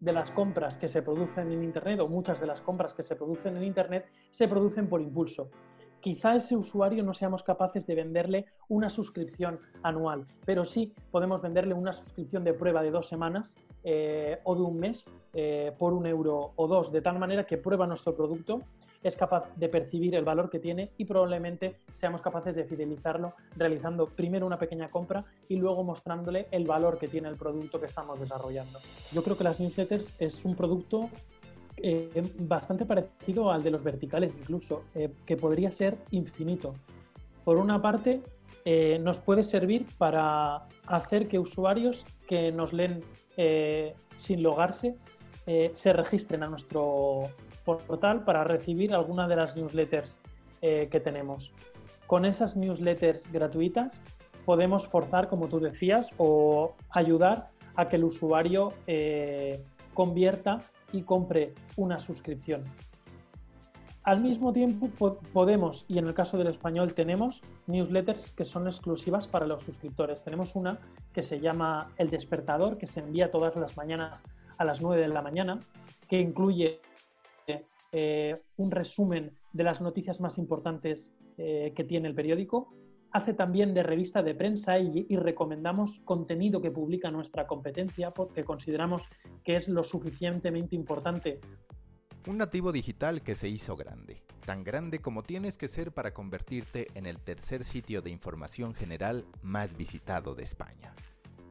de las compras que se producen en Internet o muchas de las compras que se producen en Internet se producen por impulso. Quizá ese usuario no seamos capaces de venderle una suscripción anual, pero sí podemos venderle una suscripción de prueba de dos semanas eh, o de un mes eh, por un euro o dos, de tal manera que prueba nuestro producto es capaz de percibir el valor que tiene y probablemente seamos capaces de fidelizarlo realizando primero una pequeña compra y luego mostrándole el valor que tiene el producto que estamos desarrollando. Yo creo que las newsletters es un producto eh, bastante parecido al de los verticales incluso, eh, que podría ser infinito. Por una parte, eh, nos puede servir para hacer que usuarios que nos leen sin logarse se registren a nuestro portal para recibir alguna de las newsletters eh, que tenemos. Con esas newsletters gratuitas podemos forzar, como tú decías, o ayudar a que el usuario eh, convierta y compre una suscripción. Al mismo tiempo podemos, y en el caso del español tenemos, newsletters que son exclusivas para los suscriptores. Tenemos una que se llama El despertador, que se envía todas las mañanas a las 9 de la mañana, que incluye eh, un resumen de las noticias más importantes eh, que tiene el periódico. Hace también de revista de prensa y, y, recomendamos contenido que publica nuestra competencia porque consideramos que es lo suficientemente importante. Un nativo digital que se hizo grande, tan grande como tienes que ser para convertirte en el tercer sitio de información general más visitado de España.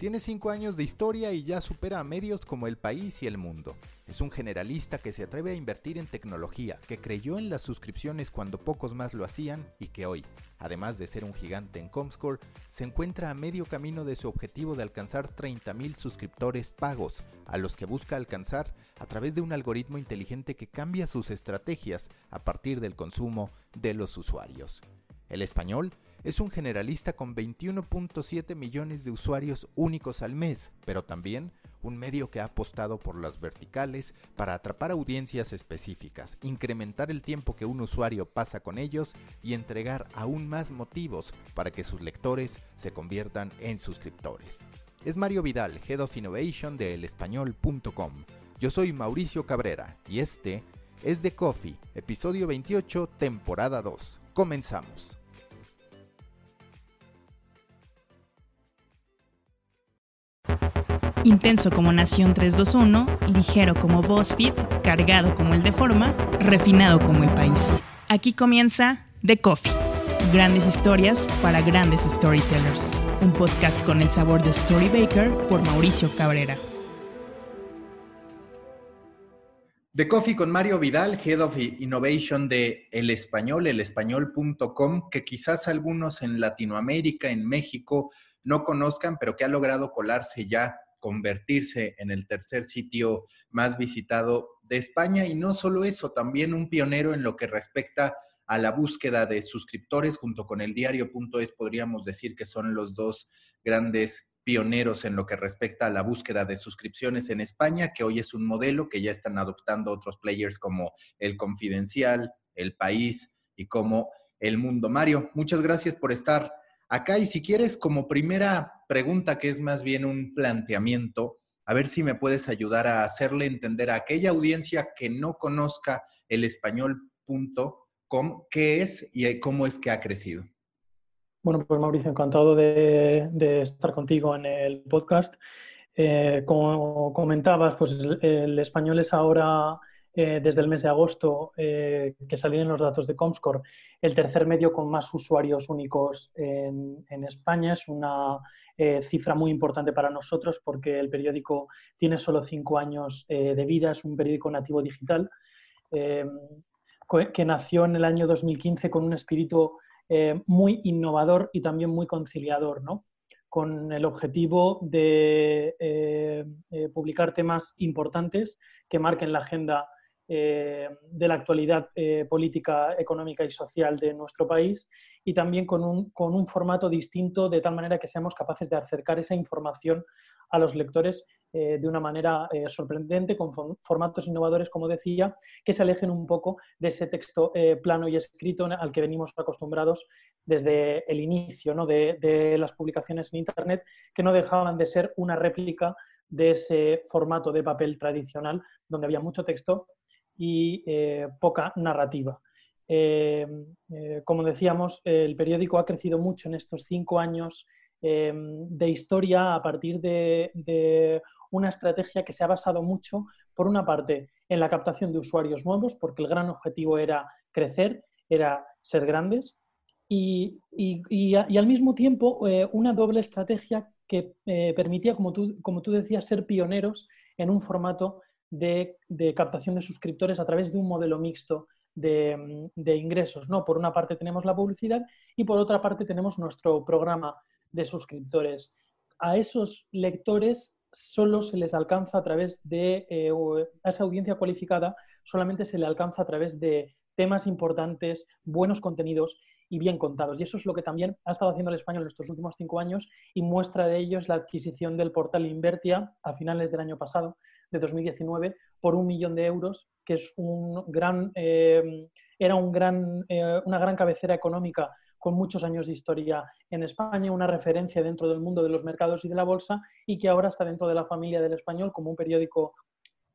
Tiene 5 años de historia y ya supera a medios como El País y El Mundo. Es un generalista que se atreve a invertir en tecnología, que creyó en las suscripciones cuando pocos más lo hacían y que hoy, además de ser un gigante en Comscore, se encuentra a medio camino de su objetivo de alcanzar 30.000 suscriptores pagos, a los que busca alcanzar a través de un algoritmo inteligente que cambia sus estrategias a partir del consumo de los usuarios. El español es un generalista con 21.7 millones de usuarios únicos al mes, pero también un medio que ha apostado por las verticales para atrapar audiencias específicas, incrementar el tiempo que un usuario pasa con ellos y entregar aún más motivos para que sus lectores se conviertan en suscriptores. Es Mario Vidal, Head of Innovation de elespañol.com. Yo soy Mauricio Cabrera y este es The Coffee, episodio 28, temporada 2. Comenzamos. Intenso como Nación 321, ligero como BuzzFeed, cargado como el de forma, refinado como el país. Aquí comienza The Coffee. Grandes historias para grandes storytellers. Un podcast con el sabor de Story Baker por Mauricio Cabrera. The Coffee con Mario Vidal, Head of Innovation de El Español, elespañol.com, que quizás algunos en Latinoamérica, en México, no conozcan, pero que ha logrado colarse ya convertirse en el tercer sitio más visitado de España y no solo eso, también un pionero en lo que respecta a la búsqueda de suscriptores junto con el diario.es podríamos decir que son los dos grandes pioneros en lo que respecta a la búsqueda de suscripciones en España, que hoy es un modelo que ya están adoptando otros players como El Confidencial, El País y como El Mundo. Mario, muchas gracias por estar acá y si quieres como primera pregunta que es más bien un planteamiento, a ver si me puedes ayudar a hacerle entender a aquella audiencia que no conozca el español.com qué es y cómo es que ha crecido. Bueno, pues Mauricio, encantado de, estar contigo en el podcast. Eh, como comentabas, pues el español es ahora eh, desde el mes de agosto eh, que salieron los datos de Comscore, el tercer medio con más usuarios únicos en, España. Es una eh, cifra muy importante para nosotros porque el periódico tiene solo cinco años de vida, es un periódico nativo digital que nació en el año 2015 con un espíritu muy innovador y también muy conciliador, ¿no? con el objetivo de publicar temas importantes que marquen la agenda eh, de la actualidad eh, política, económica y social de nuestro país y también con un, con un, formato distinto de tal manera que seamos capaces de acercar esa información a los lectores eh, de una manera sorprendente, con formatos innovadores, como decía, que se alejen un poco de ese texto plano y escrito al que venimos acostumbrados desde el inicio ¿no? de, de las publicaciones en Internet, que no dejaban de ser una réplica de ese formato de papel tradicional donde había mucho texto y eh, poca narrativa. Eh, eh, como decíamos, el periódico ha crecido mucho en estos cinco años de historia a partir de, una estrategia que se ha basado mucho, por una parte, en la captación de usuarios nuevos, porque el gran objetivo era crecer, era ser grandes, y, al mismo tiempo una doble estrategia que permitía, como tú, como tú decías, ser pioneros en un formato de, captación de suscriptores a través de un modelo mixto de, ingresos. ¿no? Por una parte tenemos la publicidad y por otra parte tenemos nuestro programa de suscriptores. A esos lectores solo se les alcanza a través de, eh, a esa audiencia cualificada, solamente se le alcanza a través de temas importantes, buenos contenidos y bien contados. Y eso es lo que también ha estado haciendo el español en estos últimos cinco años y muestra de ello es la adquisición del portal Invertia a finales del año pasado, de 2019 por un millón de euros, que es un gran, eh, era un gran, eh, una gran cabecera económica con muchos años de historia en España, una referencia dentro del mundo de los mercados y de la bolsa y que ahora está dentro de la familia del español como un periódico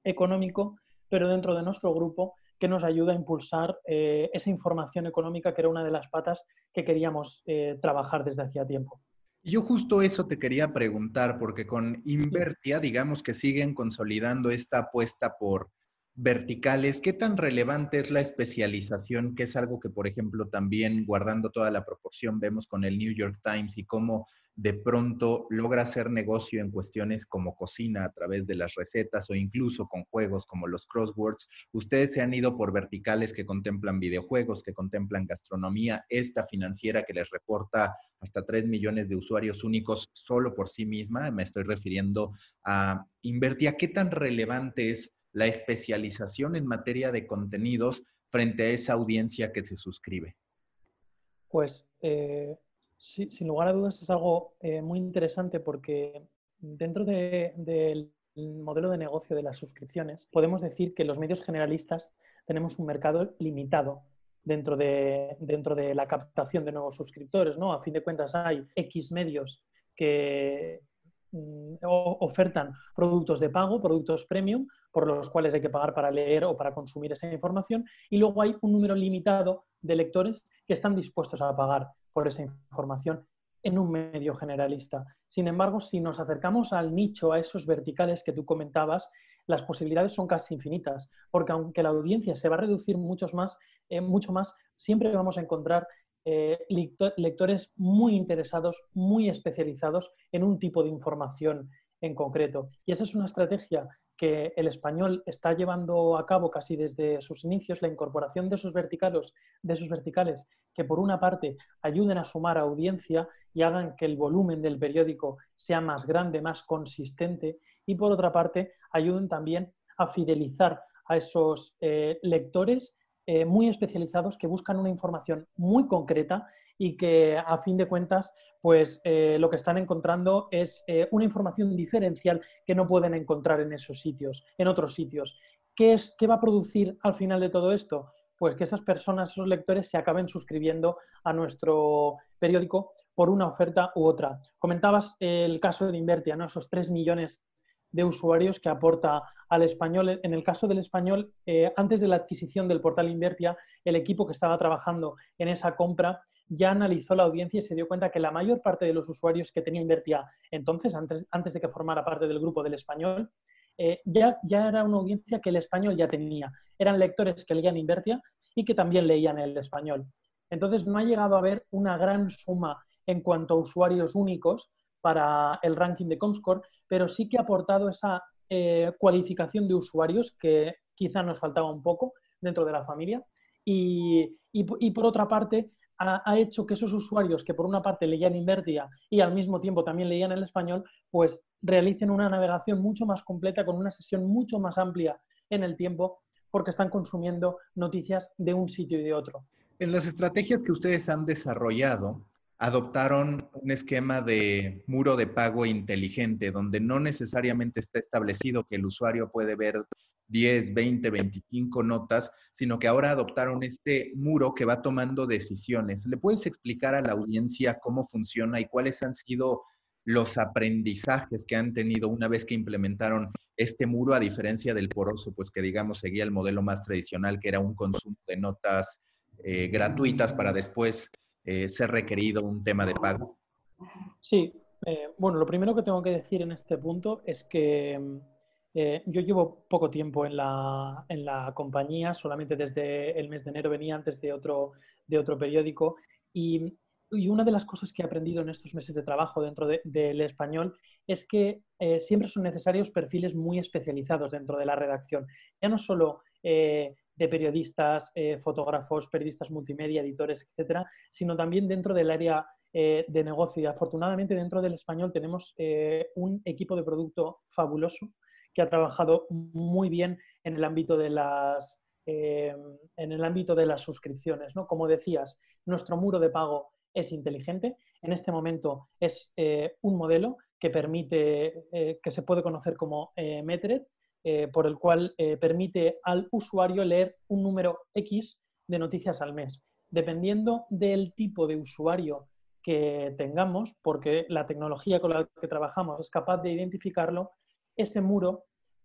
económico, pero dentro de nuestro grupo que nos ayuda a impulsar eh, esa información económica que era una de las patas que queríamos trabajar desde hacía tiempo. Yo justo eso te quería preguntar, porque con Invertia, digamos que siguen consolidando esta apuesta por verticales. ¿Qué tan relevante es la especialización? Que es algo que, por ejemplo, también guardando toda la proporción, vemos con el New York Times y cómo de pronto logra hacer negocio en cuestiones como cocina a través de las recetas o incluso con juegos como los crosswords. Ustedes se han ido por verticales que contemplan videojuegos, que contemplan gastronomía, esta financiera que les reporta hasta 3 millones de usuarios únicos solo por sí misma. Me estoy refiriendo a Invertia. ¿Qué tan relevante es la especialización en materia de contenidos frente a esa audiencia que se suscribe? Pues eh, sin lugar a dudas es algo eh, muy interesante porque dentro del modelo de negocio de las suscripciones podemos decir que los medios generalistas tenemos un mercado limitado dentro de, dentro de la captación de nuevos suscriptores. ¿no? A fin de cuentas hay X medios que mm, ofertan productos de pago, productos premium, por los cuales hay que pagar para leer o para consumir esa información, y luego hay un número limitado de lectores que están dispuestos a pagar por esa información en un medio generalista. Sin embargo, si nos acercamos al nicho, a esos verticales que tú comentabas, las posibilidades son casi infinitas, porque aunque la audiencia se va a reducir muchos más, eh, mucho más, siempre vamos a encontrar eh, lectores muy interesados, muy especializados en un tipo de información en concreto. Y esa es una estrategia que el español está llevando a cabo casi desde sus inicios, la incorporación de esos verticales, que por una parte ayuden a sumar audiencia y hagan que el volumen del periódico sea más grande, más consistente, y por otra parte ayuden también a fidelizar a esos eh, lectores eh, muy especializados que buscan una información muy concreta y que a fin de cuentas, pues eh, lo que están encontrando es eh, una información diferencial que no pueden encontrar en esos sitios, en otros sitios. ¿Qué, es, ¿Qué va a producir al final de todo esto? Pues que esas personas, esos lectores, se acaben suscribiendo a nuestro periódico por una oferta u otra. Comentabas el caso de Invertia, ¿no? esos 3 millones de usuarios que aporta al español. En el caso del español, eh, antes de la adquisición del portal Invertia, el equipo que estaba trabajando en esa compra ya analizó la audiencia y se dio cuenta que la mayor parte de los usuarios que tenía Invertia entonces, antes, antes de que formara parte del grupo del español, eh, ya, ya era una audiencia que el español ya tenía. Eran lectores que leían Invertia y que también leían el español. Entonces no ha llegado a haber una gran suma en cuanto a usuarios únicos para el ranking de Comscore, pero sí que ha aportado esa eh, cualificación de usuarios que quizá nos faltaba un poco dentro de la familia. y, y por otra parte, ha, hecho que esos usuarios que por una parte leían Invertia y al mismo tiempo también leían el español, pues realicen una navegación mucho más completa con una sesión mucho más amplia en el tiempo porque están consumiendo noticias de un sitio y de otro. En las estrategias que ustedes han desarrollado, adoptaron un esquema de muro de pago inteligente, donde no necesariamente está establecido que el usuario puede ver 10, 20, 25 notas, sino que ahora adoptaron este muro que va tomando decisiones. ¿Le puedes explicar a la audiencia cómo funciona y cuáles han sido los aprendizajes que han tenido una vez que implementaron este muro, a diferencia del poroso, pues que digamos seguía el modelo más tradicional, que era un consumo de notas eh, gratuitas para después eh, ser requerido un tema de pago? Sí, eh, bueno, lo primero que tengo que decir en este punto es que yo llevo poco tiempo en la, en la, compañía, solamente desde el mes de enero venía antes de otro, de otro periódico y y una de las cosas que he aprendido en estos meses de trabajo dentro del español es que eh, siempre son necesarios perfiles muy especializados dentro de la redacción. Ya no solo eh, de periodistas, eh, fotógrafos, periodistas multimedia, editores, etcétera, sino también dentro del área de negocio. Y afortunadamente dentro del español tenemos un equipo de producto fabuloso que ha trabajado muy bien en el ámbito de las, en el ámbito de las suscripciones. ¿no? Como decías, nuestro muro de pago es inteligente. En este momento es eh, un modelo que permite, eh, que se puede conocer como eh, Metred, por el cual permite al usuario leer un número X de noticias al mes. Dependiendo del tipo de usuario que tengamos, porque la tecnología con la que trabajamos es capaz de identificarlo, ese muro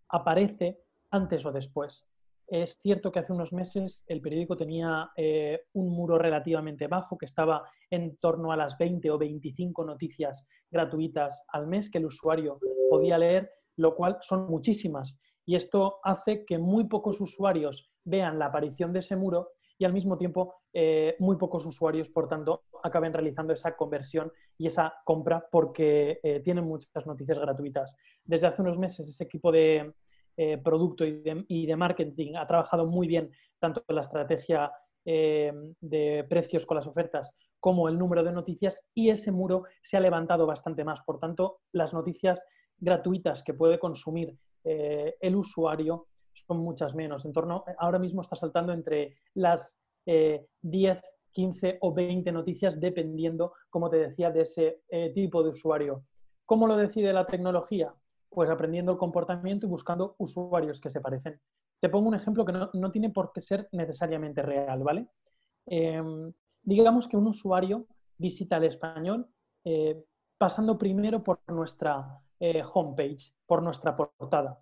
aparece antes o después. Es cierto que hace unos meses el periódico tenía eh, un muro relativamente bajo, que estaba en torno a las 20 o 25 noticias gratuitas al mes que el usuario podía leer, lo cual son muchísimas. Y esto hace que muy pocos usuarios vean la aparición de ese muro y al mismo tiempo eh, muy pocos usuarios, por tanto, acaben realizando esa conversión y esa compra porque eh, tienen muchas noticias gratuitas. Desde hace unos meses ese equipo de, eh, producto y de, marketing ha trabajado muy bien tanto la estrategia eh, de precios con las ofertas como el número de noticias y ese muro se ha levantado bastante más. Por tanto, las noticias gratuitas que puede consumir el usuario son muchas menos. En torno, ahora mismo está saltando entre las 10, 15 o 20 noticias dependiendo, como te decía, de ese tipo de usuario. ¿Cómo lo decide la tecnología? pues aprendiendo el comportamiento y buscando usuarios que se parecen. Te pongo un ejemplo que no, tiene por qué ser necesariamente real, ¿vale? Em, digamos que un usuario visita el español eh, pasando primero por nuestra eh, homepage, por nuestra portada.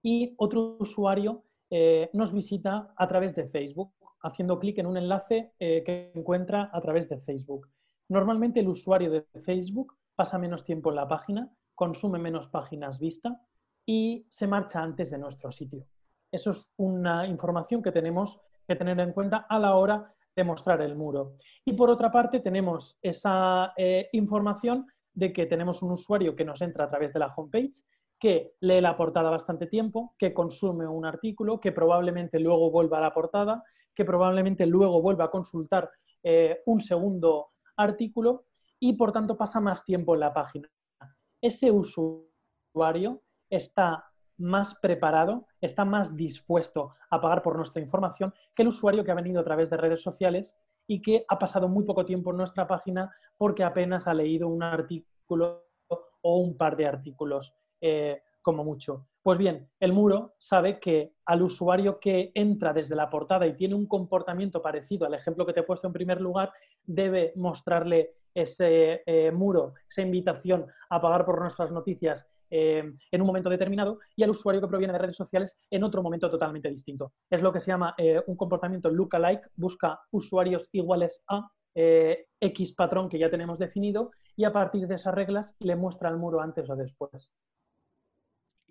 Y otro usuario eh, nos visita a través de Facebook, haciendo clic en un enlace que encuentra a través de Facebook. Normalmente el usuario de Facebook pasa menos tiempo en la página consume menos páginas vista y se marcha antes de nuestro sitio. Eso es una información que tenemos que tener en cuenta a la hora de mostrar el muro. Y por otra parte, tenemos esa eh, información de que tenemos un usuario que nos entra a través de la homepage, que lee la portada bastante tiempo, que consume un artículo, que probablemente luego vuelva a la portada, que probablemente luego vuelva a consultar eh, un segundo artículo y por tanto pasa más tiempo en la página. Ese usuario está más preparado, está más dispuesto a pagar por nuestra información que el usuario que ha venido a través de redes sociales y que ha pasado muy poco tiempo en nuestra página porque apenas ha leído un artículo o un par de artículos eh, como mucho. Pues bien, el muro sabe que al usuario que entra desde la portada y tiene un comportamiento parecido al ejemplo que te he puesto en primer lugar, debe mostrarle ese eh, muro, esa invitación a pagar por nuestras noticias eh, en un momento determinado y al usuario que proviene de redes sociales en otro momento totalmente distinto. Es lo que se llama eh, un comportamiento lookalike, busca usuarios iguales a X patrón que ya tenemos definido y a partir de esas reglas le muestra el muro antes o después.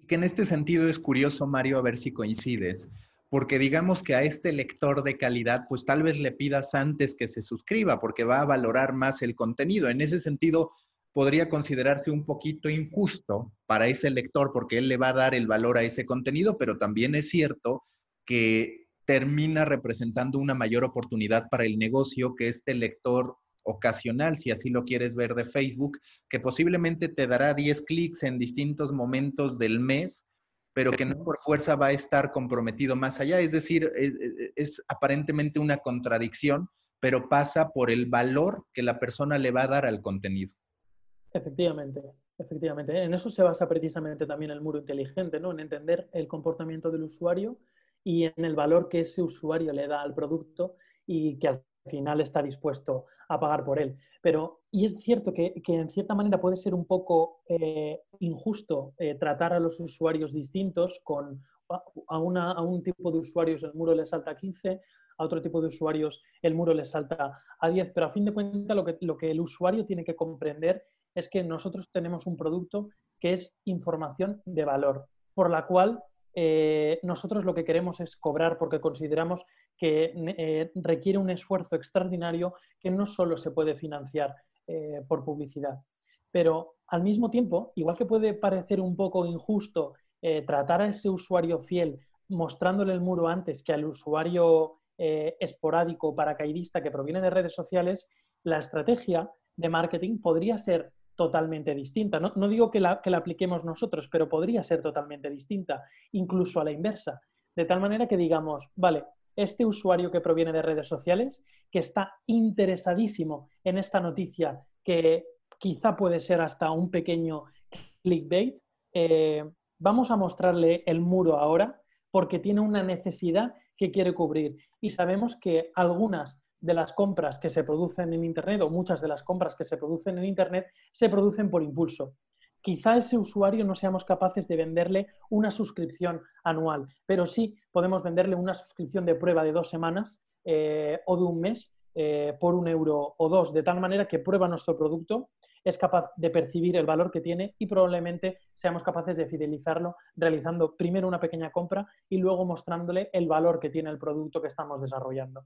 Que en este sentido es curioso, Mario, a ver si coincides porque digamos que a este lector de calidad, pues tal vez le pidas antes que se suscriba, porque va a valorar más el contenido. En ese sentido, podría considerarse un poquito injusto para ese lector, porque él le va a dar el valor a ese contenido, pero también es cierto que termina representando una mayor oportunidad para el negocio que este lector ocasional, si así lo quieres ver, de Facebook, que posiblemente te dará 10 clics en distintos momentos del mes, pero que no por fuerza va a estar comprometido más allá. Es decir, es, aparentemente una contradicción, pero pasa por el valor que la persona le va a dar al contenido. Efectivamente, efectivamente. En eso se basa precisamente también el muro inteligente, ¿no? En entender el comportamiento del usuario y en el valor que ese usuario le da al producto y que al final está dispuesto a pagar por él. Pero, y es cierto que, en cierta manera puede ser un poco eh, injusto eh, tratar a los usuarios distintos con a, un tipo de usuarios el muro le salta a 15, a otro tipo de usuarios el muro le salta a 10, pero a fin de cuentas lo que, lo que el usuario tiene que comprender es que nosotros tenemos un producto que es información de valor, por la cual eh, nosotros lo que queremos es cobrar porque consideramos que eh, requiere un esfuerzo extraordinario que no solo se puede financiar eh, por publicidad. Pero al mismo tiempo, igual que puede parecer un poco injusto tratar a ese usuario fiel mostrándole el muro antes que al usuario esporádico paracaidista que proviene de redes sociales, la estrategia de marketing podría ser totalmente distinta. No, digo que la, apliquemos nosotros, pero podría ser totalmente distinta, incluso a la inversa. De tal manera que digamos, vale, este usuario que proviene de redes sociales, que está interesadísimo en esta noticia, que quizá puede ser hasta un pequeño clickbait, eh, vamos a mostrarle el muro ahora porque tiene una necesidad que quiere cubrir. Y sabemos que algunas de las compras que se producen en Internet o muchas de las compras que se producen en Internet se producen por impulso. Quizá ese usuario no seamos capaces de venderle una suscripción anual, pero sí podemos venderle una suscripción de prueba de dos semanas eh, o de un mes eh, por un euro o dos, de tal manera que prueba nuestro producto, es capaz de percibir el valor que tiene y probablemente seamos capaces de fidelizarlo realizando primero una pequeña compra y luego mostrándole el valor que tiene el producto que estamos desarrollando.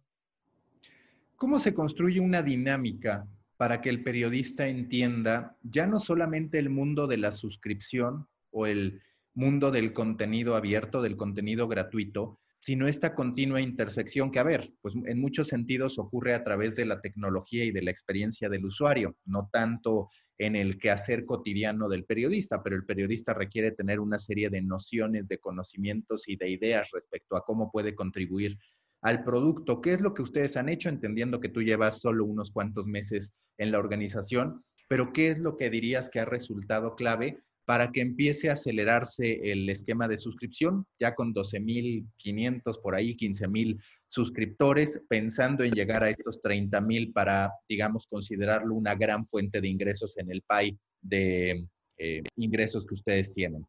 ¿Cómo se construye una dinámica para que el periodista entienda ya no solamente el mundo de la suscripción o el mundo del contenido abierto, del contenido gratuito, sino esta continua intersección que, a ver, pues en muchos sentidos ocurre a través de la tecnología y de la experiencia del usuario, no tanto en el quehacer cotidiano del periodista, pero el periodista requiere tener una serie de nociones, de conocimientos y de ideas respecto a cómo puede contribuir al producto. ¿Qué es lo que ustedes han hecho? Entendiendo que tú llevas solo unos cuantos meses en la organización, pero ¿qué es lo que dirías que ha resultado clave para que empiece a acelerarse el esquema de suscripción, ya con 12.500 por ahí, 15.000 suscriptores, pensando en llegar a estos 30.000 para, digamos, considerarlo una gran fuente de ingresos en el PAI de eh, ingresos que ustedes tienen?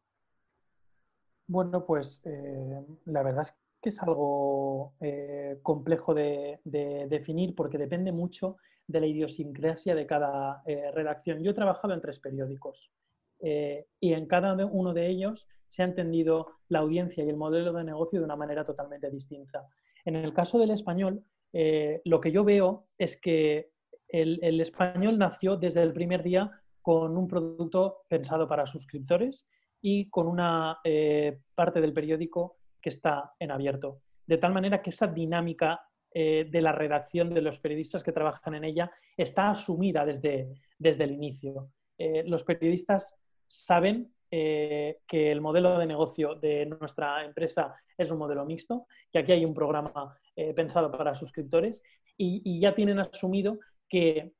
Bueno, pues eh, la verdad es que es algo eh, complejo de, definir porque depende mucho de la idiosincrasia de cada eh, redacción. Yo he trabajado en tres periódicos eh, y en cada uno de ellos se ha entendido la audiencia y el modelo de negocio de una manera totalmente distinta. En el caso del español, lo que yo veo es que el, el español nació desde el primer día con un producto pensado para suscriptores y con una parte del periódico que está en abierto. De tal manera que esa dinámica eh, de la redacción de los periodistas que trabajan en ella está asumida desde, desde el inicio. Eh, los periodistas saben eh, que el modelo de negocio de nuestra empresa es un modelo mixto, que aquí hay un programa pensado para suscriptores y, y, ya tienen asumido que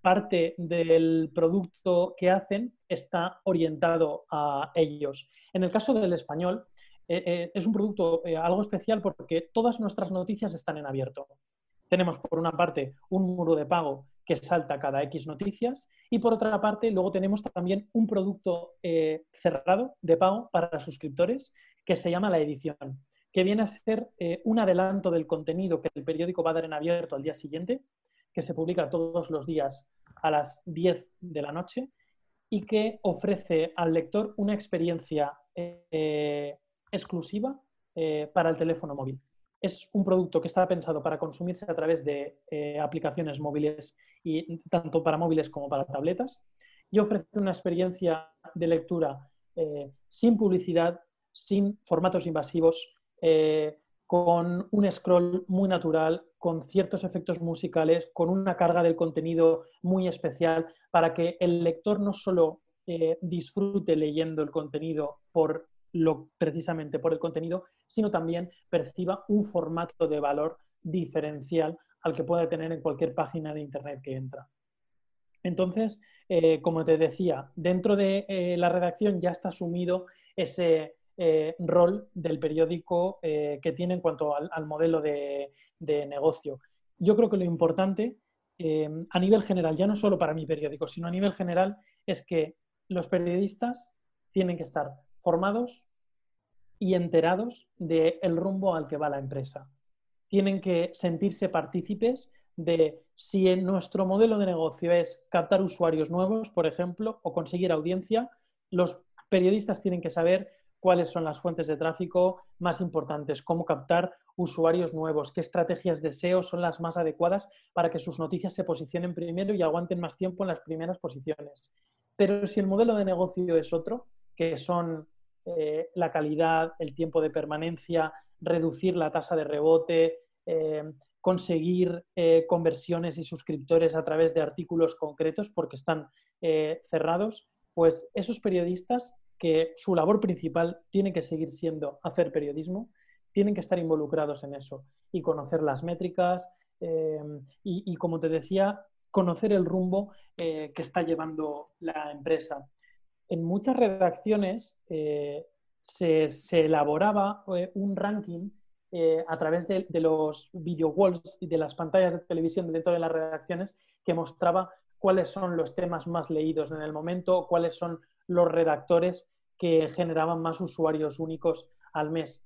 parte del producto que hacen está orientado a ellos. En el caso del español, eh, eh, es un producto eh, algo especial porque todas nuestras noticias están en abierto. Tenemos por una parte un muro de pago que salta cada X noticias y por otra parte luego tenemos también un producto cerrado de pago para suscriptores que se llama la edición, que viene a ser un adelanto del contenido que el periódico va a dar en abierto al día siguiente, que se publica todos los días a las 10 de la noche y que ofrece al lector una experiencia exclusiva eh, para el teléfono móvil. Es un producto que está pensado para consumirse a través de eh, aplicaciones móviles, y tanto para móviles como para tabletas, y ofrece una experiencia de lectura eh, sin publicidad, sin formatos invasivos, con un scroll muy natural, con ciertos efectos musicales, con una carga del contenido muy especial, para que el lector no solo disfrute leyendo el contenido por lo, precisamente por el contenido, sino también perciba un formato de valor diferencial al que pueda tener en cualquier página de Internet que entra. Entonces, eh, como te decía, dentro de eh, la redacción ya está asumido ese rol del periódico que tiene en cuanto al, modelo de, de, negocio. Yo creo que lo importante a nivel general, ya no solo para mi periódico, sino a nivel general, es que los periodistas tienen que estar formados y enterados del rumbo al que va la empresa. Tienen que sentirse partícipes de si nuestro modelo de negocio es captar usuarios nuevos, por ejemplo, o conseguir audiencia, los periodistas tienen que saber cuáles son las fuentes de tráfico más importantes, cómo captar usuarios nuevos, qué estrategias de SEO son las más adecuadas para que sus noticias se posicionen primero y aguanten más tiempo en las primeras posiciones. Pero si el modelo de negocio es otro, que son eh, la calidad, el tiempo de permanencia, reducir la tasa de rebote, eh, conseguir eh, conversiones y suscriptores a través de artículos concretos porque están cerrados, pues esos periodistas que su labor principal tiene que seguir siendo hacer periodismo, tienen que estar involucrados en eso y conocer las métricas y, como te decía, conocer el rumbo que está llevando la empresa. En muchas redacciones eh, se, elaboraba eh, un ranking a través de, los video walls y de las pantallas de televisión dentro de las redacciones que mostraba cuáles son los temas más leídos en el momento, cuáles son los redactores que generaban más usuarios únicos al mes.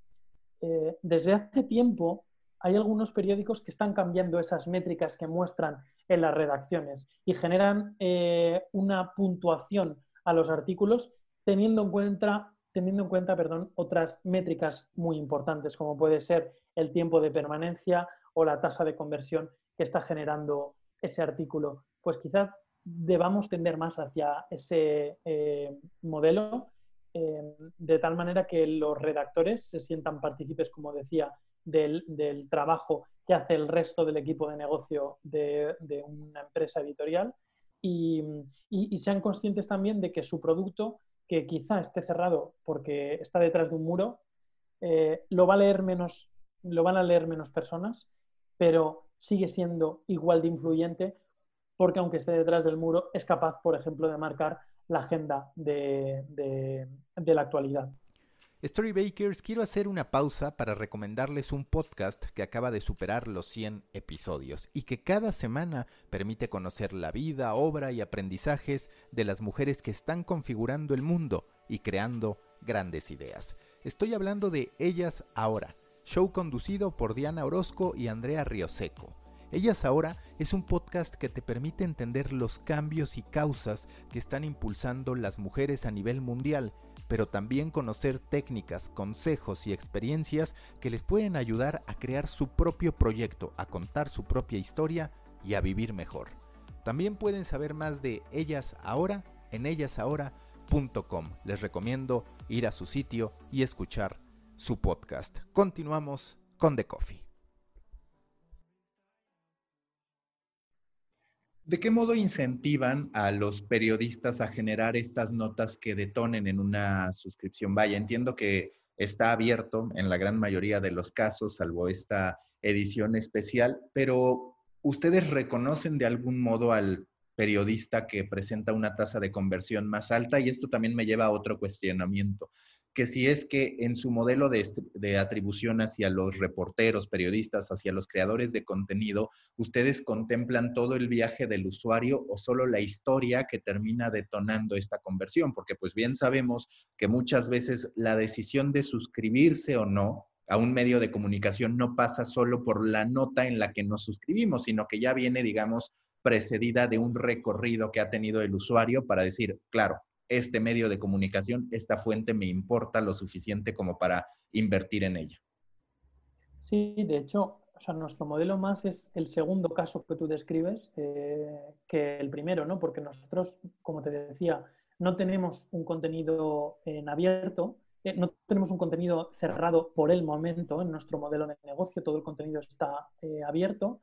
desde hace tiempo hay algunos periódicos que están cambiando esas métricas que muestran en las redacciones y generan eh, una puntuación a los artículos teniendo en cuenta, teniendo en cuenta perdón, otras métricas muy importantes, como puede ser el tiempo de permanencia o la tasa de conversión que está generando ese artículo. Pues quizás debamos tender más hacia ese eh, modelo, eh, de tal manera que los redactores se sientan partícipes, como decía, del, trabajo que hace el resto del equipo de negocio de, una empresa editorial y, sean conscientes también de que su producto, que quizá esté cerrado porque está detrás de un muro, eh, lo, va a leer menos, lo van a leer menos personas, pero sigue siendo igual de influyente porque aunque esté detrás del muro, es capaz, por ejemplo, de marcar la agenda de la actualidad. Storybakers, quiero hacer una pausa para recomendarles un podcast que acaba de superar los 100 episodios y que cada semana permite conocer la vida, obra y aprendizajes de las mujeres que están configurando el mundo y creando grandes ideas. Estoy hablando de Ellas Ahora, show conducido por Diana Orozco y Andrea Rioseco. Ellas Ahora es un podcast que te permite entender los cambios y causas que están impulsando las mujeres a nivel mundial pero también conocer técnicas, consejos y experiencias que les pueden ayudar a crear su propio proyecto, a contar su propia historia y a vivir mejor. También pueden saber más de ellas ahora en ellasahora.com. Les recomiendo ir a su sitio y escuchar su podcast. Continuamos con The Coffee. ¿De qué modo incentivan a los periodistas a generar estas notas que detonen en una suscripción? Vaya, entiendo que está abierto en la gran mayoría de los casos, salvo esta edición especial, pero ¿ustedes reconocen de algún modo al periodista que presenta una tasa de conversión más alta? Y esto también me lleva a otro cuestionamiento que si es que en su modelo de, atribución hacia los reporteros, periodistas, hacia los creadores de contenido, ustedes contemplan todo el viaje del usuario o solo la historia que termina detonando esta conversión, porque pues bien sabemos que muchas veces la decisión de suscribirse o no a un medio de comunicación no pasa solo por la nota en la que nos suscribimos, sino que ya viene, digamos, precedida de un recorrido que ha tenido el usuario para decir, claro, este medio de comunicación, esta fuente me importa lo suficiente como para invertir en ella. Sí, de hecho, nuestro modelo más es el segundo caso que tú describes eh, que el primero, ¿no? Porque nosotros, como te decía, no tenemos un contenido en abierto, eh, no tenemos un contenido cerrado por el momento en nuestro modelo de negocio, todo el contenido está eh, abierto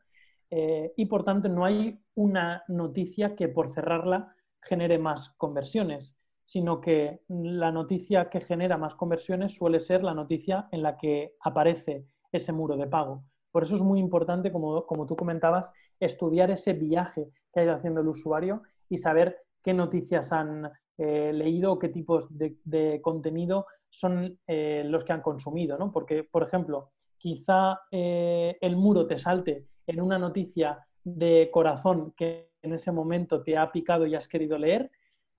y por tanto no hay una noticia que por cerrarla genere más conversiones, sino que la noticia que genera más conversiones suele ser la noticia en la que aparece ese muro de pago. Por eso es muy importante, como, como tú comentabas, estudiar ese viaje que ha ido haciendo el usuario y saber qué noticias han leído o qué tipos de, de contenido son eh, los que han consumido, ¿no? Porque, por ejemplo, quizá eh, el muro te salte en una noticia de corazón que en ese momento te ha picado y has querido leer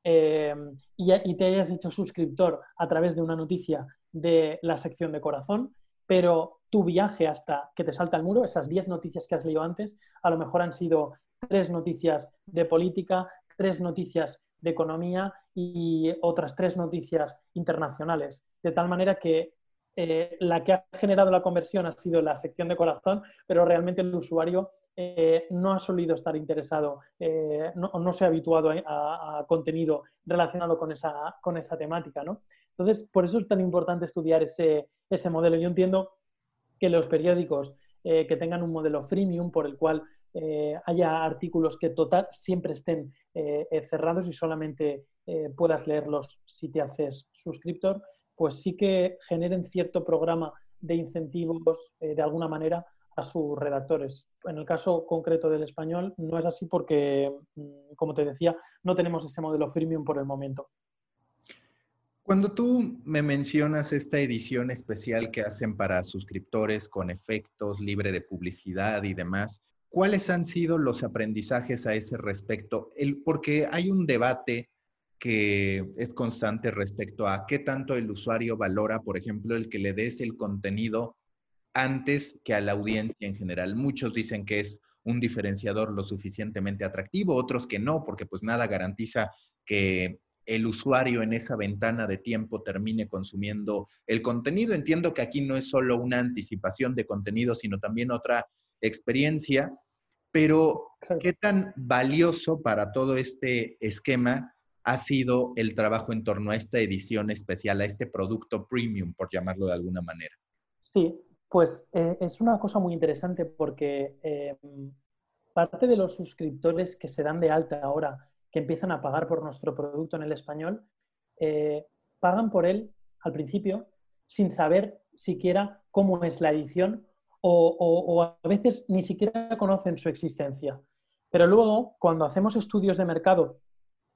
eh, y, te hayas hecho suscriptor a través de una noticia de la sección de corazón, pero tu viaje hasta que te salta el muro, esas 10 noticias que has leído antes, a lo mejor han sido tres noticias de política, tres noticias de economía y otras tres noticias internacionales. De tal manera que eh, la que ha generado la conversión ha sido la sección de corazón, pero realmente el usuario eh, no ha solido estar interesado, eh, no, no, se ha habituado a, contenido relacionado con esa, con esa temática. ¿no? Entonces, por eso es tan importante estudiar ese, ese modelo. Yo entiendo que los periódicos que tengan un modelo freemium por el cual eh, haya artículos que total siempre estén eh, eh, cerrados y solamente puedas leerlos si te haces suscriptor, pues sí que generen cierto programa de incentivos de alguna manera a sus redactores. En el caso concreto del español no es así porque, mm, como te decía, no tenemos ese modelo freemium por el momento. Cuando tú me mencionas esta edición especial que hacen para suscriptores con efectos, libre de publicidad y demás, ¿Cuáles han sido los aprendizajes a ese respecto? El, porque hay un debate que es constante respecto a qué tanto el usuario valora, por ejemplo, el que le des el contenido antes que a la audiencia en general. Muchos dicen que es un diferenciador lo suficientemente atractivo, otros que no, porque pues nada garantiza que el usuario en esa ventana de tiempo termine consumiendo el contenido. Entiendo que aquí no es solo una anticipación de contenido, sino también otra experiencia, pero ¿qué tan valioso para todo este esquema ha sido el trabajo en torno a esta edición especial, a este producto premium, por llamarlo de alguna manera? Sí, pues eh, es una cosa muy interesante porque eh, parte de los suscriptores que se dan de alta ahora, que empiezan a pagar por nuestro producto en el español, eh, pagan por él al principio sin saber siquiera cómo es la edición o, a veces ni siquiera conocen su existencia. Pero luego, cuando hacemos estudios de mercado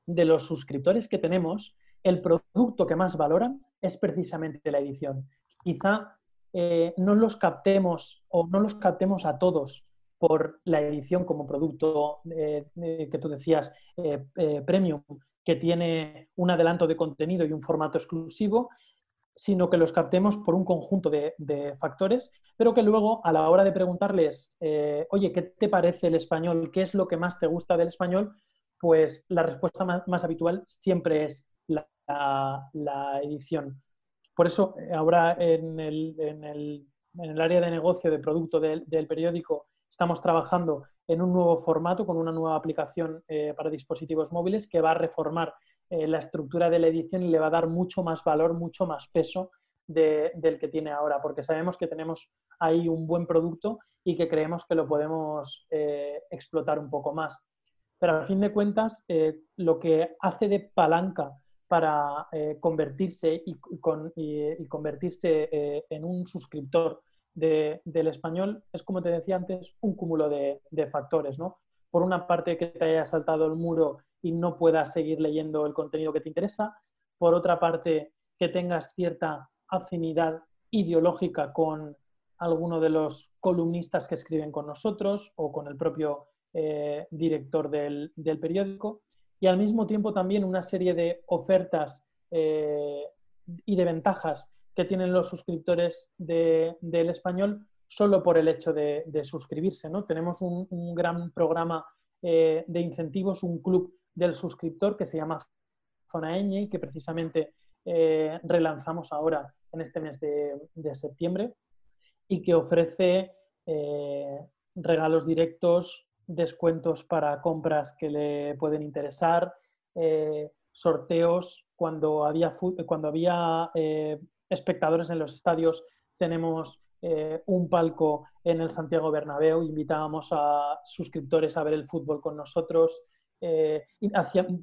de los suscriptores que tenemos, el producto que más valoran es precisamente la edición. Quizá eh, no los captemos o no los captemos a todos por la edición como producto eh, eh, que tú decías premium, que tiene un adelanto de contenido y un formato exclusivo, sino que los captemos por un conjunto de, factores, pero que luego a la hora de preguntarles, oye, ¿qué te parece el español? ¿Qué es lo que más te gusta del español? Pues la respuesta más, habitual siempre es la, edición. Por eso, eh, ahora en el, área de negocio de producto del, periódico estamos trabajando en un nuevo formato con una nueva aplicación eh, para dispositivos móviles que va a reformar eh, la estructura de la edición y le va a dar mucho más valor, mucho más peso del que tiene ahora, porque sabemos que tenemos ahí un buen producto y que creemos que lo podemos explotar un poco más. Pero a fin de cuentas, lo que hace de palanca para convertirse y, convertirse en un suscriptor del español es, como te decía antes, un cúmulo de, de factores. ¿no? Por una parte, que te haya saltado el muro y no puedas seguir leyendo el contenido que te interesa. Por otra parte, que tengas cierta afinidad ideológica con alguno de los columnistas que escriben con nosotros o con el propio eh, director del, periódico. Y al mismo tiempo también una serie de ofertas eh, y de ventajas que tienen los suscriptores del español solo por el hecho de, suscribirse. ¿no? Tenemos un, gran programa eh, de incentivos, un club del suscriptor que se llama Zona y que precisamente eh, relanzamos ahora en este mes de, septiembre y que ofrece regalos directos, descuentos para compras que le pueden interesar, eh, sorteos cuando había, cuando había eh, espectadores en los estadios. Tenemos eh, un palco en el Santiago Bernabéu, invitábamos a suscriptores a ver el fútbol con nosotros, eh,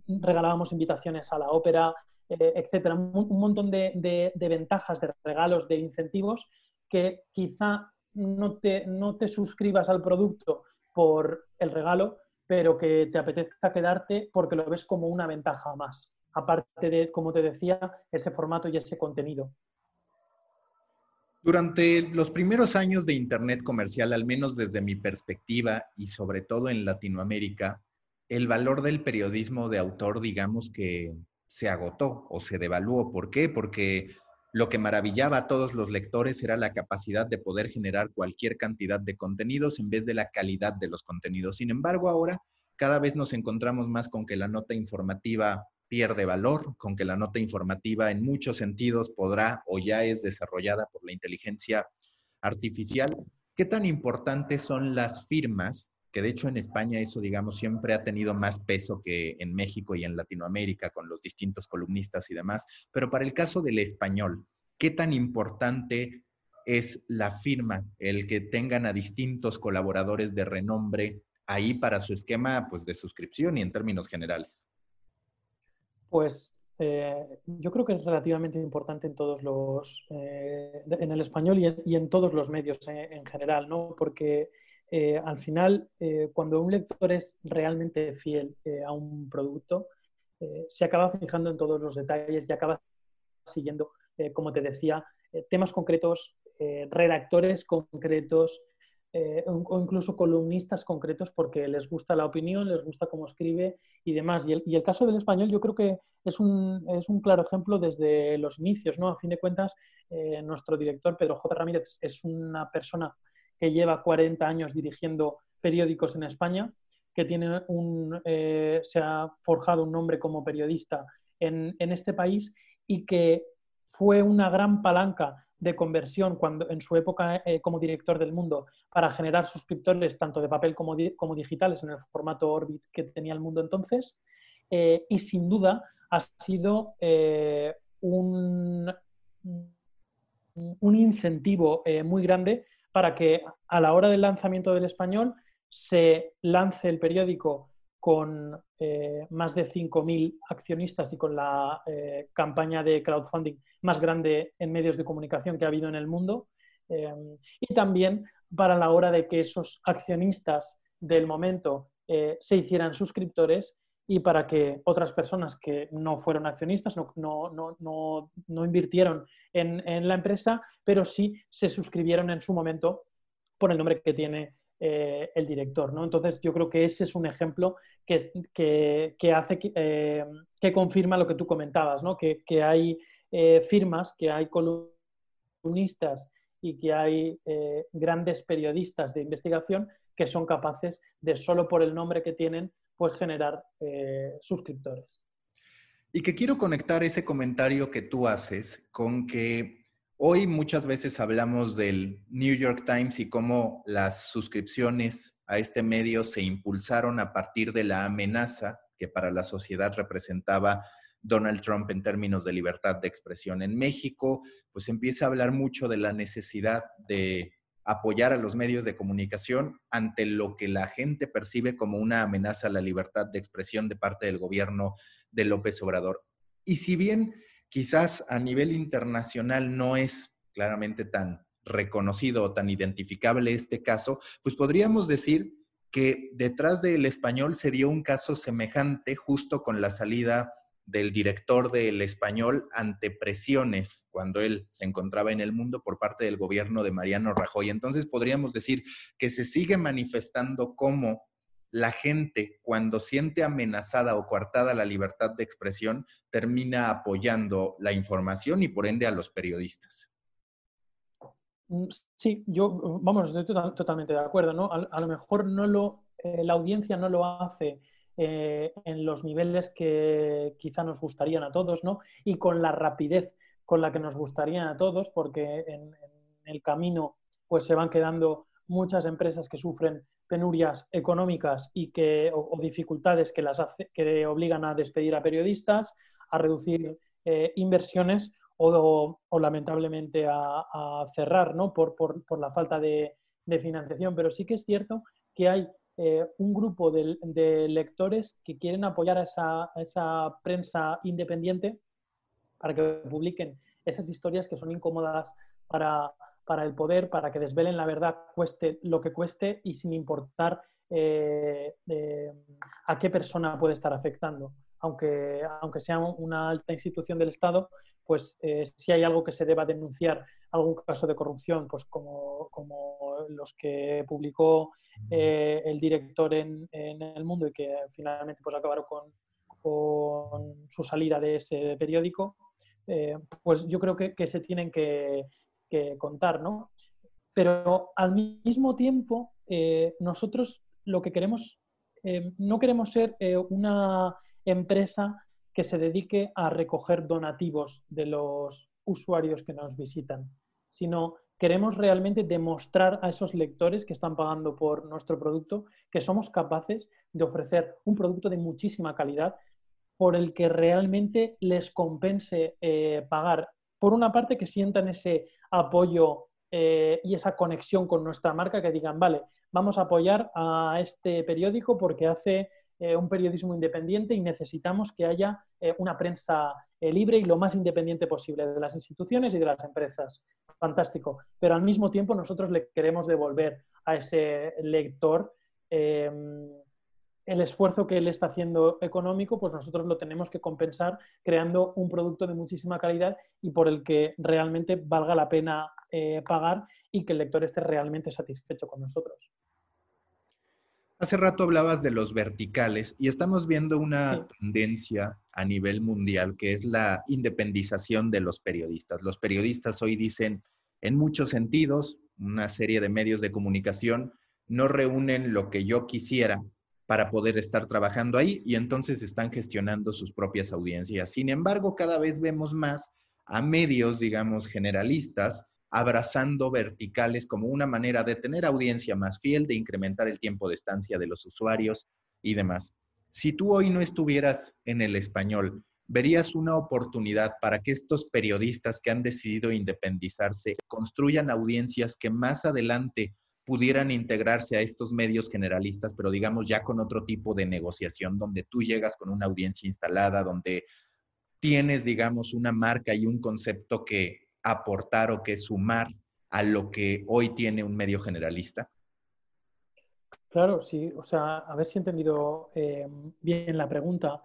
regalábamos invitaciones a la ópera, etcétera. Un, montón de, ventajas, de regalos, de incentivos que quizá no te, no te suscribas al producto por el regalo, pero que te apetezca quedarte porque lo ves como una ventaja más, aparte de, como te decía, ese formato y ese contenido. Durante los primeros años de Internet comercial, al menos desde mi perspectiva y sobre todo en Latinoamérica, el valor del periodismo de autor, digamos que se agotó o se devaluó. ¿Por qué? Porque lo que maravillaba a todos los lectores era la capacidad de poder generar cualquier cantidad de contenidos en vez de la calidad de los contenidos. Sin embargo, ahora cada vez nos encontramos más con que la nota informativa pierde valor, con que la nota informativa en muchos sentidos podrá o ya es desarrollada por la inteligencia artificial. ¿Qué tan importantes son las firmas? Que de hecho en España eso, digamos, siempre ha tenido más peso que en México y en Latinoamérica con los distintos columnistas y demás. Pero para el caso del español, ¿qué tan importante es la firma, el que tengan a distintos colaboradores de renombre ahí para su esquema pues, de suscripción y en términos generales? Pues eh, yo creo que es relativamente importante en todos los, eh, en el español y en, todos los medios en, general, ¿no? Porque eh, al final, cuando un lector es realmente fiel a un producto, se acaba fijando en todos los detalles y acaba siguiendo, como te decía, temas concretos, redactores concretos, eh, o incluso columnistas concretos porque les gusta la opinión, les gusta cómo escribe y demás. Y el, caso del español yo creo que es un, es un, claro ejemplo desde los inicios, ¿no? A fin de cuentas, eh, nuestro director Pedro J. Ramírez es una persona que lleva 40 años dirigiendo periódicos en España, que tiene un, eh, se ha forjado un nombre como periodista en, en este país y que fue una gran palanca de conversión cuando, en su época eh, como director del mundo para generar suscriptores tanto de papel como, como digitales en el formato Orbit que tenía el mundo entonces. Eh, y sin duda ha sido un, un, incentivo muy grande para que a la hora del lanzamiento del español se lance el periódico con eh, más de 5.000 accionistas y con la eh, campaña de crowdfunding más grande en medios de comunicación que ha habido en el mundo. Eh, y también para la hora de que esos accionistas del momento se hicieran suscriptores y para que otras personas que no fueron accionistas, no, no, no, no invirtieron en, en, la empresa, pero sí se suscribieron en su momento por el nombre que tiene eh, el director. ¿no? Entonces, yo creo que ese es un ejemplo que, que, hace eh, que, confirma lo que tú comentabas, ¿no? que, hay eh, firmas, que hay columnistas y que hay grandes periodistas de investigación que son capaces de, solo por el nombre que tienen, pues generar suscriptores. Y que quiero conectar ese comentario que tú haces con que Hoy muchas veces hablamos del New York Times y cómo las suscripciones a este medio se impulsaron a partir de la amenaza que para la sociedad representaba Donald Trump en términos de libertad de expresión. En México, pues empieza a hablar mucho de la necesidad de apoyar a los medios de comunicación ante lo que la gente percibe como una amenaza a la libertad de expresión de parte del gobierno de López Obrador. Y si bien quizás a nivel internacional no es claramente tan reconocido o tan identificable este caso, pues podríamos decir que detrás del español se dio un caso semejante justo con la salida del director del español ante presiones cuando él se encontraba en el mundo por parte del gobierno de Mariano Rajoy. Entonces podríamos decir que se sigue manifestando como la gente cuando siente amenazada o coartada la libertad de expresión termina apoyando la información y por ende a los periodistas. Mm, sí, yo, vamos, estoy totalmente de acuerdo, ¿no? A, lo mejor no lo, eh, la audiencia no lo hace eh, en los niveles que quizá nos gustarían a todos, ¿no? Y con la rapidez con la que nos gustarían a todos, porque en, el camino pues se van quedando muchas empresas que sufren penurias económicas y que, o, dificultades que, las que obligan a despedir a periodistas, a reducir eh, inversiones o, lamentablemente a, cerrar ¿no? por, la falta de, financiación. Pero sí que es cierto que hay eh, un grupo de, lectores que quieren apoyar a esa, prensa independiente para que publiquen esas historias que son incómodas para, el poder, para que desvelen la verdad, cueste lo que cueste y sin importar eh, a qué persona puede estar afectando. Aunque, aunque sea una alta institución del Estado, pues eh, si hay algo que se deba denunciar, algún caso de corrupción, pues como, los que publicó eh, el director en, El Mundo y que finalmente pues acabaron con, su salida de ese periódico, eh, pues yo creo que, se tienen que, contar, ¿no? Pero al mismo tiempo, nosotros lo que queremos, no queremos ser una empresa que se dedique a recoger donativos de los usuarios que nos visitan, sino queremos realmente demostrar a esos lectores que están pagando por nuestro producto que somos capaces de ofrecer un producto de muchísima calidad por el que realmente les compense eh, pagar. Por una parte, que sientan ese apoyo eh, y esa conexión con nuestra marca, que digan, vale, vamos a apoyar a este periódico porque hace eh, un periodismo independiente y necesitamos que haya una prensa libre y lo más independiente posible de las instituciones y de las empresas. Fantástico. Pero al mismo tiempo nosotros le queremos devolver a ese lector el esfuerzo que él está haciendo económico, pues nosotros lo tenemos que compensar creando un producto de muchísima calidad y por el que realmente valga la pena pagar y que el lector esté realmente satisfecho con nosotros. Hace rato hablabas de los verticales y estamos viendo una tendencia a nivel mundial que es la independización de los periodistas. Los periodistas hoy dicen, en muchos sentidos, una serie de medios de comunicación no reúnen lo que yo quisiera para poder estar trabajando ahí y entonces están gestionando sus propias audiencias. Sin embargo, cada vez vemos más a medios, digamos, generalistas abrazando verticales como una manera de tener audiencia más fiel, de incrementar el tiempo de estancia de los usuarios y demás. Si tú hoy no estuvieras en el español, ¿verías una oportunidad para que estos periodistas que han decidido independizarse construyan audiencias que más adelante pudieran integrarse a estos medios generalistas, pero digamos ya con otro tipo de negociación, donde tú llegas con una audiencia instalada, donde tienes, digamos, una marca y un concepto que aportar o que sumar a lo que hoy tiene un medio generalista? Claro, sí. O sea, a ver si he entendido eh, bien la pregunta.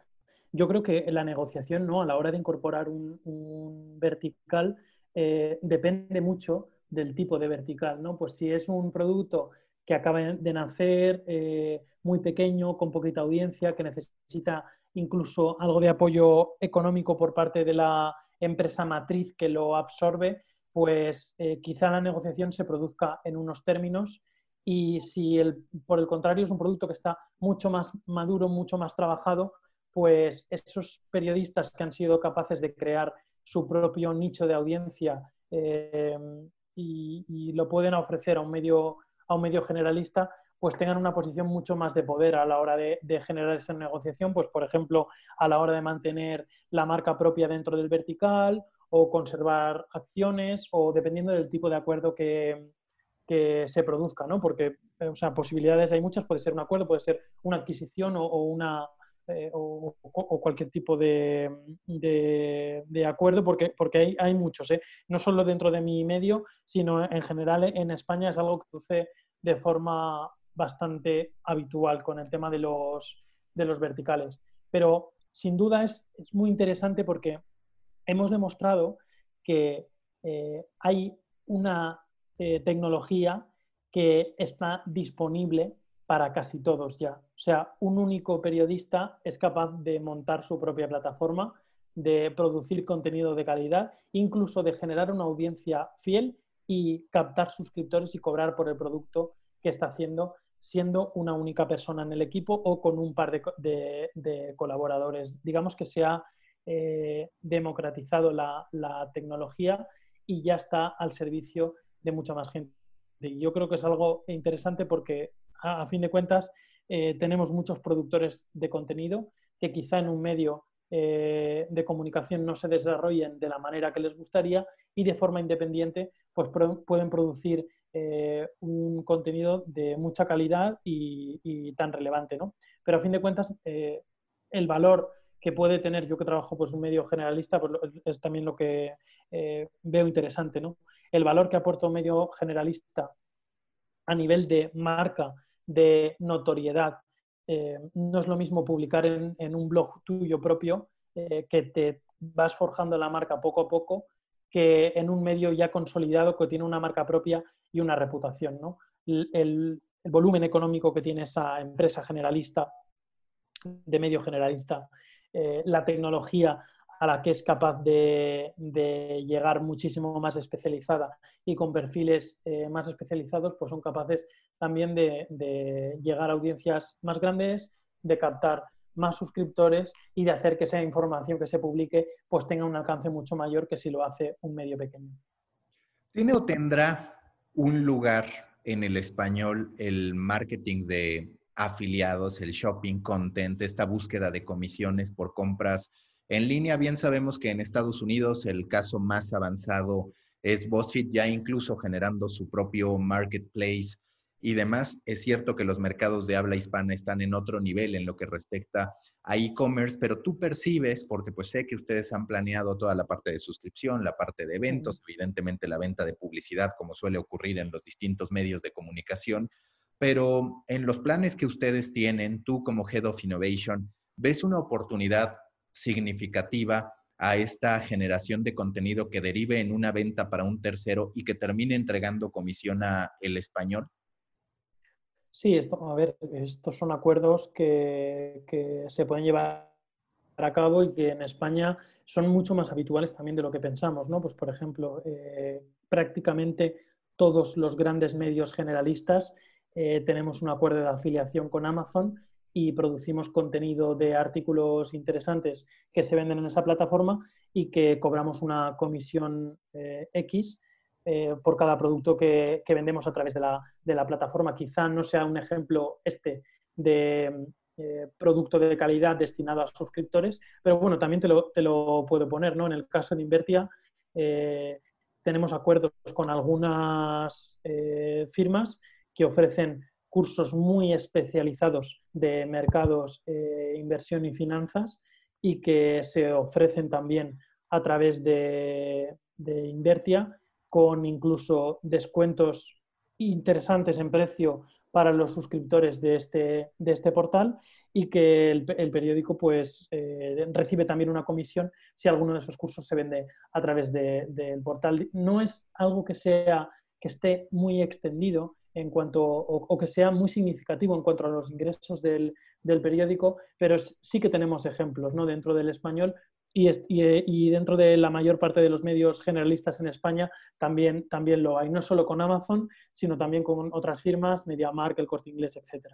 Yo creo que la negociación, ¿no? A la hora de incorporar un, vertical, eh, depende mucho del tipo de vertical, ¿no? Pues si es un producto que acaba de nacer, eh, muy pequeño, con poquita audiencia, que necesita incluso algo de apoyo económico por parte de la, empresa matriz que lo absorbe, pues eh, quizá la negociación se produzca en unos términos y si el, por el contrario es un producto que está mucho más maduro, mucho más trabajado, pues esos periodistas que han sido capaces de crear su propio nicho de audiencia eh, y, lo pueden ofrecer a un medio, a un medio generalista, pues tengan una posición mucho más de poder a la hora de, generar esa negociación, pues por ejemplo, a la hora de mantener la marca propia dentro del vertical o conservar acciones o dependiendo del tipo de acuerdo que, se produzca, ¿no? Porque, eh, o sea, posibilidades hay muchas, puede ser un acuerdo, puede ser una adquisición o, una, eh, o, cualquier tipo de, acuerdo, porque, porque hay, hay muchos, ¿eh? no solo dentro de mi medio, sino en general en España es algo que sucede de forma bastante habitual con el tema de los, de los verticales. Pero sin duda es, muy interesante porque hemos demostrado que eh, hay una eh, tecnología que está disponible para casi todos ya. O sea, un único periodista es capaz de montar su propia plataforma, de producir contenido de calidad, incluso de generar una audiencia fiel y captar suscriptores y cobrar por el producto que está haciendo siendo una única persona en el equipo o con un par de, colaboradores. Digamos que se ha eh, democratizado la, tecnología y ya está al servicio de mucha más gente. Y yo creo que es algo interesante porque a, fin de cuentas, eh, tenemos muchos productores de contenido que quizá en un medio eh, de comunicación no se desarrollen de la manera que les gustaría y de forma independiente pues pueden producir eh, un contenido de mucha calidad y, tan relevante. ¿no? Pero a fin de cuentas, el valor que puede tener, yo que trabajo pues un medio generalista, pues es también lo que veo interesante. ¿no? El valor que aporta un medio generalista a nivel de marca, de notoriedad, eh, no es lo mismo publicar en, un blog tuyo propio, eh, que te vas forjando la marca poco a poco, que en un medio ya consolidado que tiene una marca propia y una reputación. El, volumen económico que tiene esa empresa generalista, de medio generalista, eh, la tecnología a la que es capaz de, llegar muchísimo más especializada y con perfiles más especializados, pues son capaces también de, llegar a audiencias más grandes, de captar más suscriptores y de hacer que esa información que se publique pues tenga un alcance mucho mayor que si lo hace un medio pequeño. ¿Tiene o tendrá un lugar en el español el marketing de afiliados, el shopping content, esta búsqueda de comisiones por compras en línea? Bien sabemos que en Estados Unidos el caso más avanzado es BuzzFeed ya incluso generando su propio marketplace y demás. Es cierto que los mercados de habla hispana están en otro nivel en lo que respecta a e-commerce, pero tú percibes, porque pues sé que ustedes han planeado toda la parte de suscripción, la parte de eventos, evidentemente la venta de publicidad, como suele ocurrir en los distintos medios de comunicación, pero en los planes que ustedes tienen, tú como Head of Innovation, ¿ves una oportunidad significativa a esta generación de contenido que derive en una venta para un tercero y que termine entregando comisión a el español? Sí, esto, a ver, estos son acuerdos que, se pueden llevar a cabo y que en España son mucho más habituales también de lo que pensamos, ¿no? Pues, por ejemplo, eh, prácticamente todos los grandes medios generalistas eh, tenemos un acuerdo de afiliación con Amazon y producimos contenido de artículos interesantes que se venden en esa plataforma y que cobramos una comisión eh, X por cada producto que, vendemos a través de la, plataforma. Quizá no sea un ejemplo este de eh, producto de calidad destinado a suscriptores, pero bueno, también te lo, puedo poner. ¿no? En el caso de Invertia, eh, tenemos acuerdos con algunas firmas que ofrecen cursos muy especializados de mercados, inversión y finanzas y que se ofrecen también a través de, de Invertia con incluso descuentos interesantes en precio para los suscriptores de este, de este portal y que el, periódico pues, eh, recibe también una comisión si alguno de esos cursos se vende a través del portal. No es algo que, sea, que esté muy extendido en cuanto, o, que sea muy significativo en cuanto a los ingresos del, del periódico, pero sí que tenemos ejemplos ¿no? dentro del español y, dentro de la mayor parte de los medios generalistas en España también, también lo hay, no solo con Amazon, sino también con otras firmas, MediaMark, El Corte Inglés, etc.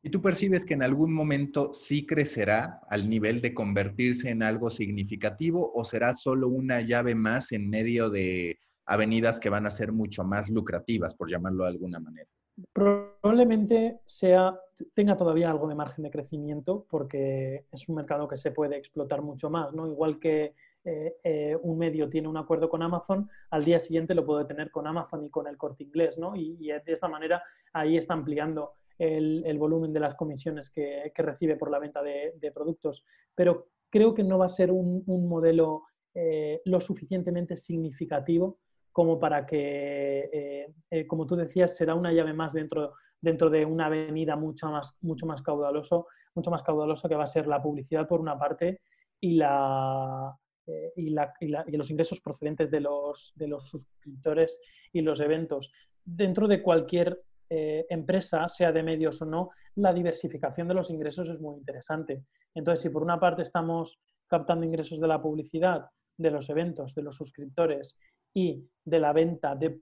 ¿Y tú percibes que en algún momento sí crecerá al nivel de convertirse en algo significativo o será solo una llave más en medio de avenidas que van a ser mucho más lucrativas, por llamarlo de alguna manera? Probablemente sea, tenga todavía algo de margen de crecimiento porque es un mercado que se puede explotar mucho más, ¿no? Igual que eh, eh, un medio tiene un acuerdo con Amazon, al día siguiente lo puede tener con Amazon y con el corte inglés, ¿no? Y, de esta manera ahí está ampliando el, volumen de las comisiones que, recibe por la venta de, productos. Pero creo que no va a ser un, modelo eh, lo suficientemente significativo como para que, eh, eh, como tú decías, será una llave más dentro, dentro de una avenida mucho más, mucho más caudaloso, mucho más caudaloso que va a ser la publicidad por una parte y, la, eh, y, los ingresos procedentes de los, de los suscriptores y los eventos. Dentro de cualquier empresa, sea de medios o no, la diversificación de los ingresos es muy interesante. Entonces, si por una parte estamos captando ingresos de la publicidad, de los eventos, de los suscriptores y de la venta, de,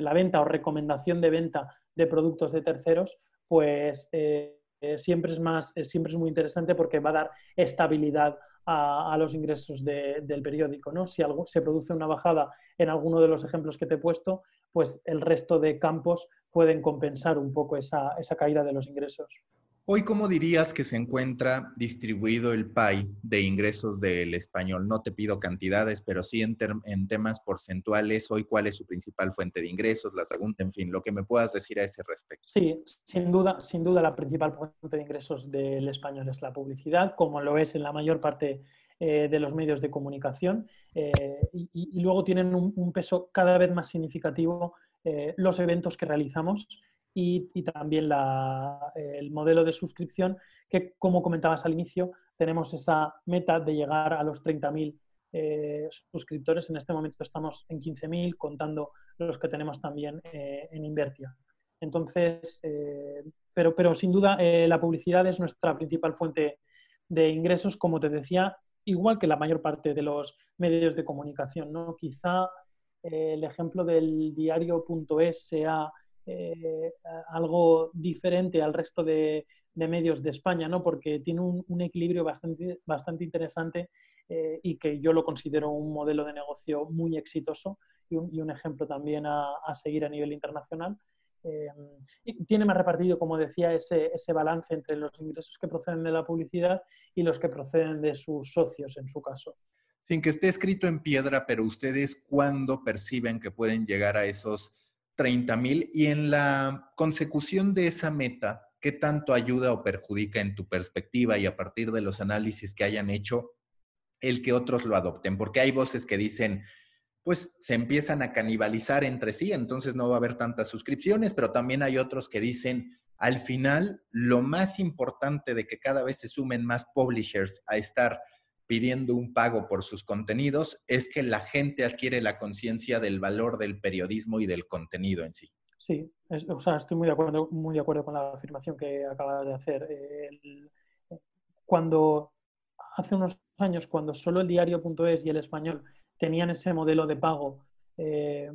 la venta o recomendación de venta de productos de terceros, pues eh, siempre, es más, siempre es muy interesante porque va a dar estabilidad a, los ingresos del periódico. ¿no? Si algo, se produce una bajada en alguno de los ejemplos que te he puesto, pues el resto de campos pueden compensar un poco esa caída de los ingresos. Hoy, ¿cómo dirías que se encuentra distribuido el PAI de ingresos del español? No te pido cantidades, pero sí en, temas porcentuales. Hoy, ¿cuál es su principal fuente de ingresos? La segunda, en fin, lo que me puedas decir a ese respecto. Sí, sin duda, sin duda la principal fuente de ingresos del español es la publicidad, como lo es en la mayor parte eh, de los medios de comunicación. Eh, y, luego tienen un, peso cada vez más significativo eh, los eventos que realizamos y, también el modelo de suscripción, que como comentabas al inicio, tenemos esa meta de llegar a los 30.000 eh, suscriptores. En este momento estamos en 15.000, contando los que tenemos también eh, en Invertia. Entonces, eh, pero, pero sin duda la publicidad es nuestra principal fuente de ingresos, como te decía, igual que la mayor parte de los medios de comunicación. ¿no? Quizá el ejemplo del diario.es sea eh, algo diferente al resto de, medios de España, ¿no? porque tiene un, equilibrio bastante, bastante interesante eh, y que yo lo considero un modelo de negocio muy exitoso y un, ejemplo también a, seguir a nivel internacional. Eh, tiene más repartido, como decía, ese, ese, balance entre los ingresos que proceden de la publicidad y los que proceden de sus socios, en su caso. Sin que esté escrito en piedra, pero ustedes, ¿cuándo perciben que pueden llegar a esos 30 mil y en la consecución de esa meta, ¿qué tanto ayuda o perjudica en tu perspectiva y a partir de los análisis que hayan hecho el que otros lo adopten? Porque hay voces que dicen, pues se empiezan a canibalizar entre sí, entonces no va a haber tantas suscripciones, pero también hay otros que dicen, al final, lo más importante de que cada vez se sumen más publishers a estar pidiendo un pago por sus contenidos es que la gente adquiere la conciencia del valor del periodismo y del contenido en sí. Sí, o sea, estoy muy de acuerdo, muy de acuerdo con la afirmación que acabas de hacer. cuando hace unos años, cuando solo el diario.es y el español tenían ese modelo de pago eh,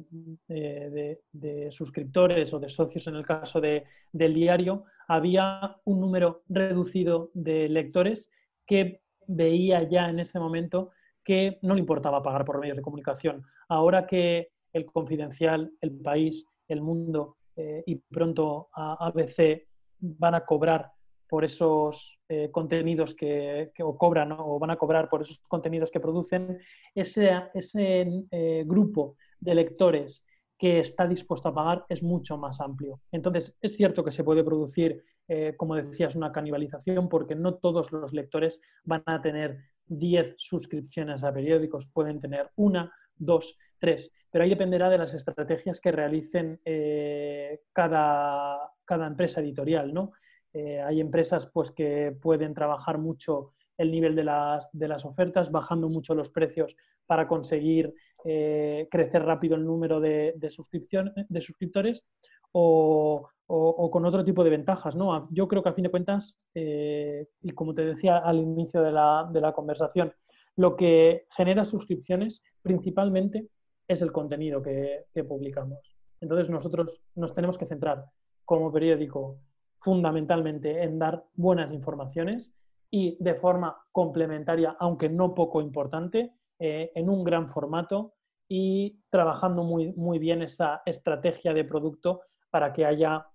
de, suscriptores o de socios en el caso del diario, había un número reducido de lectores que veía ya en ese momento que no le importaba pagar por medios de comunicación. Ahora que el Confidencial, el País, el Mundo eh, y pronto ABC van a cobrar por esos eh, contenidos que, o cobran o van a cobrar por esos contenidos que producen, ese, ese eh, grupo de lectores que está dispuesto a pagar es mucho más amplio. Entonces, es cierto que se puede producir eh, como decías, una canibalización, porque no todos los lectores van a tener 10 suscripciones a periódicos, pueden tener una, dos, tres, pero ahí dependerá de las estrategias que realicen eh, cada, cada, empresa editorial. ¿no? Eh, hay empresas pues, que pueden trabajar mucho el nivel de las, de las ofertas, bajando mucho los precios para conseguir crecer rápido el número de, de, suscriptores o, con otro tipo de ventajas. ¿no? Yo creo que a fin de cuentas, eh, y como te decía al inicio de la, conversación, lo que genera suscripciones principalmente es el contenido que publicamos. Entonces nosotros nos tenemos que centrar como periódico fundamentalmente en dar buenas informaciones y de forma complementaria, aunque no poco importante, eh, en un gran formato y trabajando muy, muy bien esa estrategia de producto para que haya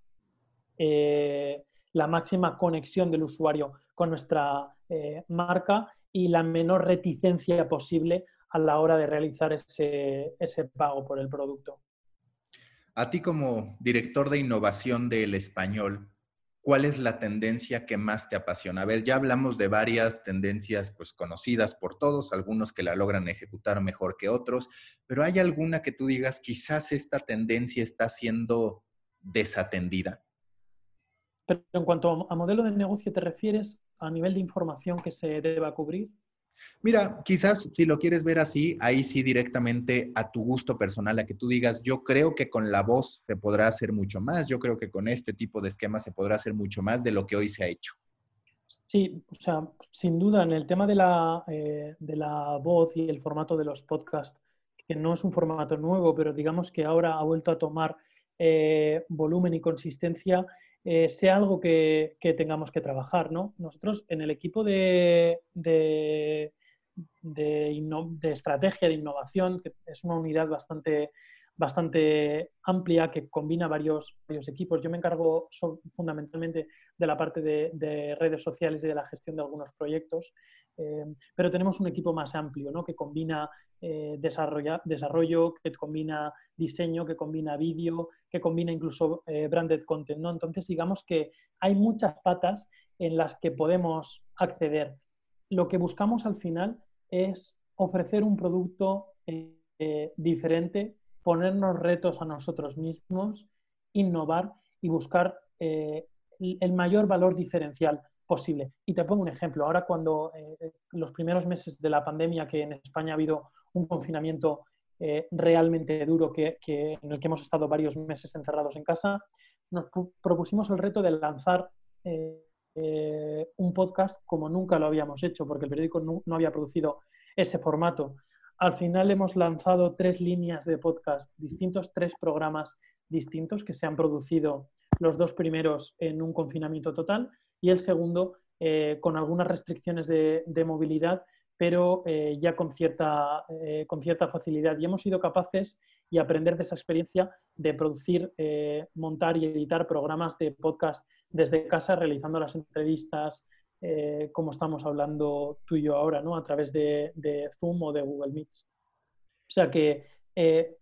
eh, la máxima conexión del usuario con nuestra eh, marca y la menor reticencia posible a la hora de realizar ese, ese pago por el producto. A ti como director de innovación del español, ¿cuál es la tendencia que más te apasiona? A ver, ya hablamos de varias tendencias pues conocidas por todos, algunos que la logran ejecutar mejor que otros, pero ¿hay alguna que tú digas, quizás esta tendencia está siendo desatendida? Pero en cuanto a modelo de negocio te refieres a nivel de información que se deba cubrir. Mira, quizás si lo quieres ver así, ahí sí directamente a tu gusto personal, a que tú digas, yo creo que con la voz se podrá hacer mucho más, yo creo que con este tipo de esquema se podrá hacer mucho más de lo que hoy se ha hecho. Sí, o sea, sin duda en el tema de la, eh, de la voz y el formato de los podcasts, que no es un formato nuevo, pero digamos que ahora ha vuelto a tomar eh, volumen y consistencia, eh, sea algo que, tengamos que trabajar. ¿no? Nosotros en el equipo de, de, estrategia, de innovación, que es una unidad bastante, bastante amplia que combina varios, varios equipos. Yo me encargo fundamentalmente de la parte de, redes sociales y de la gestión de algunos proyectos, eh, pero tenemos un equipo más amplio ¿no? que combina eh, desarrollo, que combina diseño, que combina vídeo, que combina incluso eh, branded content. ¿no? Entonces, digamos que hay muchas patas en las que podemos acceder. Lo que buscamos al final es ofrecer un producto diferente ponernos retos a nosotros mismos, innovar y buscar eh, el mayor valor diferencial posible. Y te pongo un ejemplo. Ahora cuando eh, los primeros meses de la pandemia, que en España ha habido un confinamiento eh, realmente duro, que, en el que hemos estado varios meses encerrados en casa, nos propusimos el reto de lanzar un podcast como nunca lo habíamos hecho, porque el periódico no había producido ese formato. Al final hemos lanzado tres líneas de podcast distintos, tres programas distintos que se han producido los dos primeros en un confinamiento total y el segundo eh, con algunas restricciones de, movilidad, pero eh, ya con cierta, eh, con cierta facilidad. Y hemos sido capaces y aprender de esa experiencia de producir, montar y editar programas de podcast desde casa, realizando las entrevistas, eh, como estamos hablando tú y yo ahora, ¿no? A través de, Zoom o de Google Meets. O sea que, eh,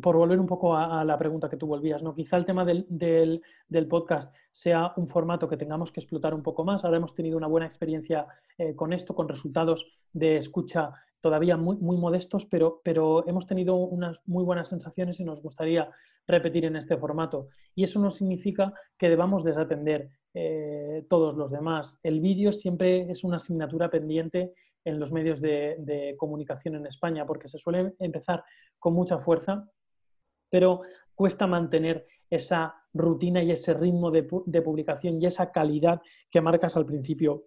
por volver un poco a, la pregunta que tú volvías, ¿no? Quizá el tema del, podcast sea un formato que tengamos que explotar un poco más. Ahora hemos tenido una buena experiencia eh, con esto, con resultados de escucha todavía muy, muy modestos, pero, pero hemos tenido unas muy buenas sensaciones y nos gustaría repetir en este formato. Y eso no significa que debamos desatender eh, todos los demás. El vídeo siempre es una asignatura pendiente en los medios de, comunicación en España porque se suele empezar con mucha fuerza, pero cuesta mantener esa rutina y ese ritmo de, publicación y esa calidad que marcas al principio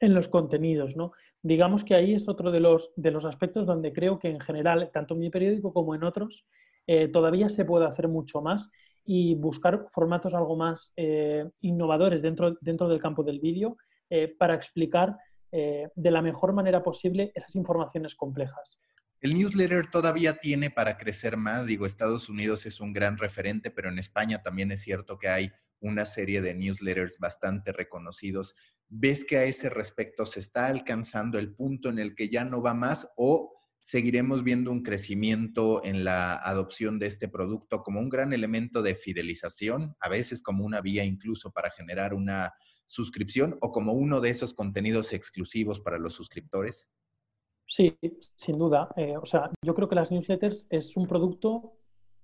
en los contenidos. ¿no? Digamos que ahí es otro de los, de los aspectos donde creo que en general, tanto en mi periódico como en otros, eh, todavía se puede hacer mucho más y buscar formatos algo más eh, innovadores dentro, dentro del campo del vídeo eh, para explicar eh, de la mejor manera posible esas informaciones complejas. El newsletter todavía tiene para crecer más. Digo, Estados Unidos es un gran referente, pero en España también es cierto que hay una serie de newsletters bastante reconocidos. ¿Ves que a ese respecto se está alcanzando el punto en el que ya no va más o seguiremos viendo un crecimiento en la adopción de este producto como un gran elemento de fidelización, a veces como una vía incluso para generar una suscripción o como uno de esos contenidos exclusivos para los suscriptores? Sí, sin duda. Eh, o sea, yo creo que las newsletters es un producto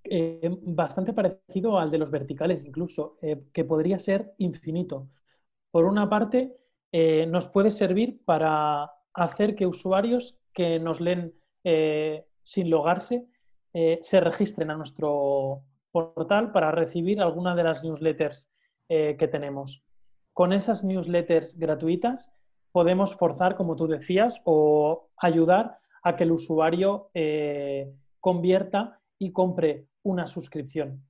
eh, bastante parecido al de los verticales incluso, eh, que podría ser infinito. Por una parte, nos puede servir para hacer que usuarios que nos leen eh, sin logarse, eh, se registren a nuestro portal para recibir alguna de las newsletters eh, que tenemos. Con esas newsletters gratuitas podemos forzar, como tú decías, o ayudar a que el usuario convierta y compre una suscripción.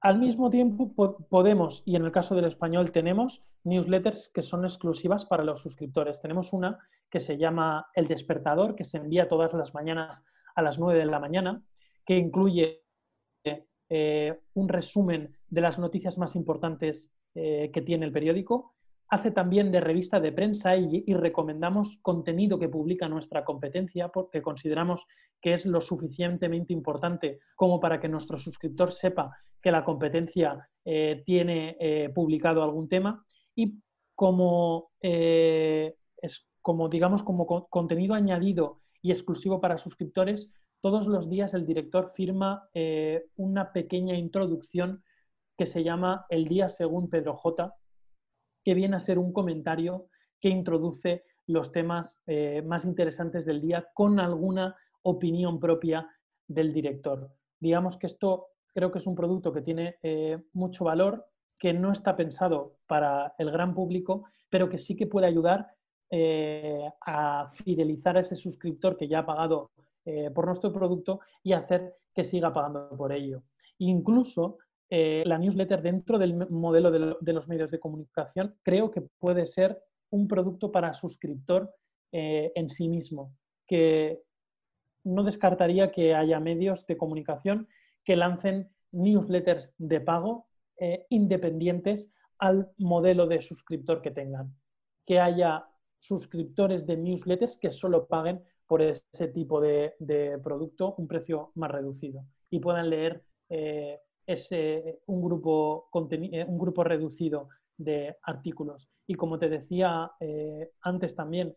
Al mismo tiempo, podemos, y en el caso del español tenemos, newsletters que son exclusivas para los suscriptores. Tenemos una que se llama El Despertador, que se envía todas las mañanas a las 9 de la mañana, que incluye eh, un resumen de las noticias más importantes eh, que tiene el periódico. Hace también de revista de prensa y, recomendamos contenido que publica nuestra competencia porque consideramos que es lo suficientemente importante como para que nuestro suscriptor sepa que la competencia eh, tiene publicado algún tema. Y como es como digamos como contenido añadido y exclusivo para suscriptores, todos los días el director firma eh, una pequeña introducción que se llama El día según Pedro J, que viene a ser un comentario que introduce los temas eh, más interesantes del día con alguna opinión propia del director. Digamos que esto creo que es un producto que tiene eh, mucho valor, que no está pensado para el gran público, pero que sí que puede ayudar eh, a fidelizar a ese suscriptor que ya ha pagado eh, por nuestro producto y hacer que siga pagando por ello. Incluso eh, la newsletter dentro del modelo de, los medios de comunicación creo que puede ser un producto para suscriptor en sí mismo, que no descartaría que haya medios de comunicación que lancen newsletters de pago eh, independientes al modelo de suscriptor que tengan. Que haya suscriptores de newsletters que solo paguen por ese tipo de, producto un precio más reducido y puedan leer eh, ese, un, grupo, eh, un grupo reducido de artículos. Y como te decía antes también,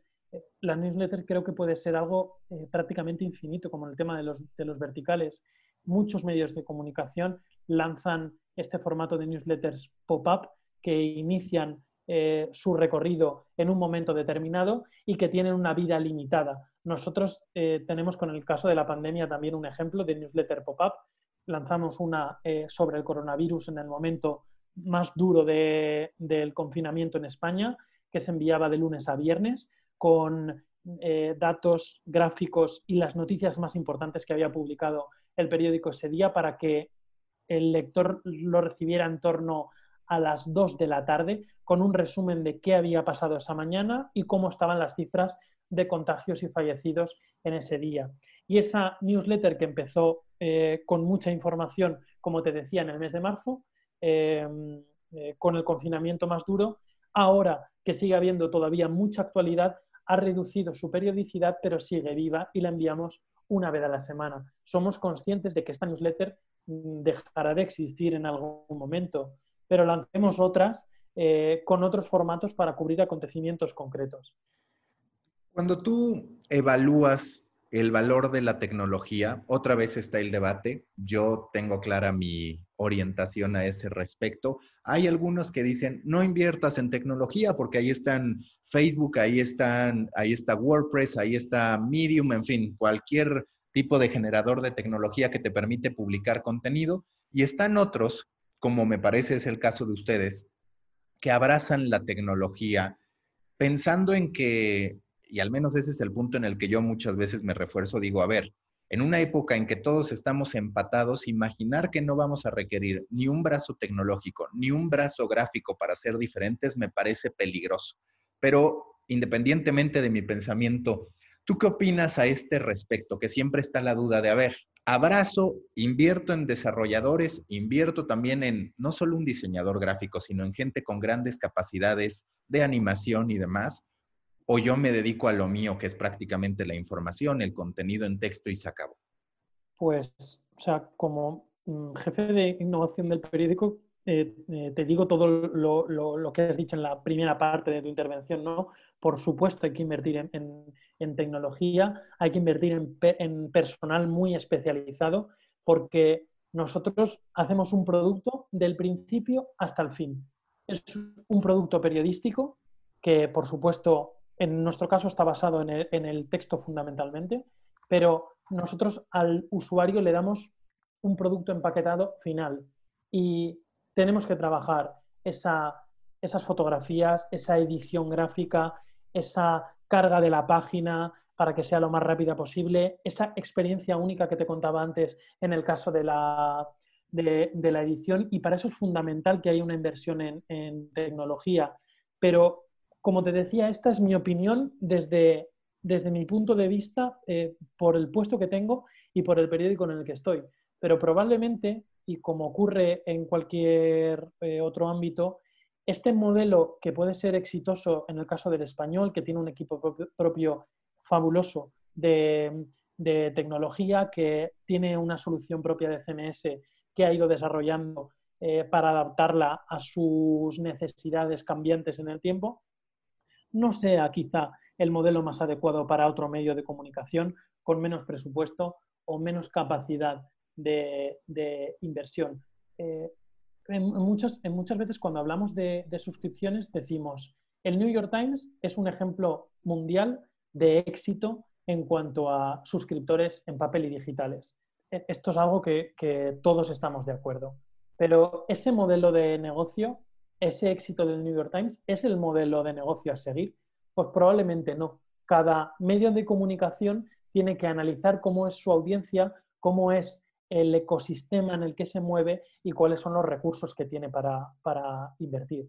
la newsletter creo que puede ser algo prácticamente infinito, como el tema de los, de los verticales. Muchos medios de comunicación lanzan este formato de newsletters pop-up que inician eh, su recorrido en un momento determinado y que tienen una vida limitada. Nosotros eh, tenemos con el caso de la pandemia también un ejemplo de newsletter pop-up. Lanzamos una eh, sobre el coronavirus en el momento más duro del confinamiento en España, que se enviaba de lunes a viernes con datos, gráficos y las noticias más importantes que había publicado el periódico ese día para que el lector lo recibiera en torno a las 2 de la tarde con un resumen de qué había pasado esa mañana y cómo estaban las cifras de contagios y fallecidos en ese día. Y esa newsletter que empezó eh, con mucha información, como te decía, en el mes de marzo, em, eh, con el confinamiento más duro, ahora que sigue habiendo todavía mucha actualidad, ha reducido su periodicidad, pero sigue viva y la enviamos una vez a la semana. Somos conscientes de que esta newsletter dejará de existir en algún momento, pero lancemos otras eh, con otros formatos para cubrir acontecimientos concretos. Cuando tú evalúas el valor de la tecnología, otra vez está el debate. Yo tengo clara mi orientación a ese respecto. Hay algunos que dicen, no inviertas en tecnología porque ahí están Facebook, ahí, están, ahí está WordPress, ahí está Medium, en fin, cualquier tipo de generador de tecnología que te permite publicar contenido. Y están otros, como me parece es el caso de ustedes, que abrazan la tecnología pensando en que, y al menos ese es el punto en el que yo muchas veces me refuerzo, digo, a ver, en una época en que todos estamos empatados, imaginar que no vamos a requerir ni un brazo tecnológico, ni un brazo gráfico para ser diferentes, me parece peligroso. Pero independientemente de mi pensamiento ¿Tú qué opinas a este respecto? Que siempre está la duda de, a ver, abrazo, invierto en desarrolladores, invierto también en no solo un diseñador gráfico, sino en gente con grandes capacidades de animación y demás, o yo me dedico a lo mío, que es prácticamente la información, el contenido en texto y se acabó. Pues, o sea, como mm, jefe de innovación del periódico, eh, eh, te digo todo lo, lo, que has dicho en la primera parte de tu intervención, ¿no? Por supuesto, hay que invertir en, tecnología, hay que invertir en, personal muy especializado, porque nosotros hacemos un producto del principio hasta el fin. Es un producto periodístico que, por supuesto, en nuestro caso está basado en el, en el texto fundamentalmente, pero nosotros al usuario le damos un producto empaquetado final y tenemos que trabajar esa, esas fotografías, esa edición gráfica, esa carga de la página para que sea lo más rápida posible, esa experiencia única que te contaba antes en el caso de la, de, la edición y para eso es fundamental que haya una inversión en, tecnología. Pero, como te decía, esta es mi opinión desde, desde mi punto de vista eh, por el puesto que tengo y por el periódico en el que estoy. Pero probablemente, y como ocurre en cualquier eh, otro ámbito, este modelo que puede ser exitoso en el caso del español, que tiene un equipo propio, fabuloso de, tecnología, que tiene una solución propia de CMS que ha ido desarrollando eh, para adaptarla a sus necesidades cambiantes en el tiempo, no sea quizá el modelo más adecuado para otro medio de comunicación con menos presupuesto o menos capacidad de, inversión. Eh, en, muchas, en muchas veces cuando hablamos de, suscripciones decimos, el New York Times es un ejemplo mundial de éxito en cuanto a suscriptores en papel y digitales. E, esto es algo que, que, todos estamos de acuerdo. Pero ese modelo de negocio, ese éxito del New York Times, ¿es el modelo de negocio a seguir? Pues probablemente no. Cada medio de comunicación tiene que analizar cómo es su audiencia, cómo es el ecosistema en el que se mueve y cuáles son los recursos que tiene para, invertir.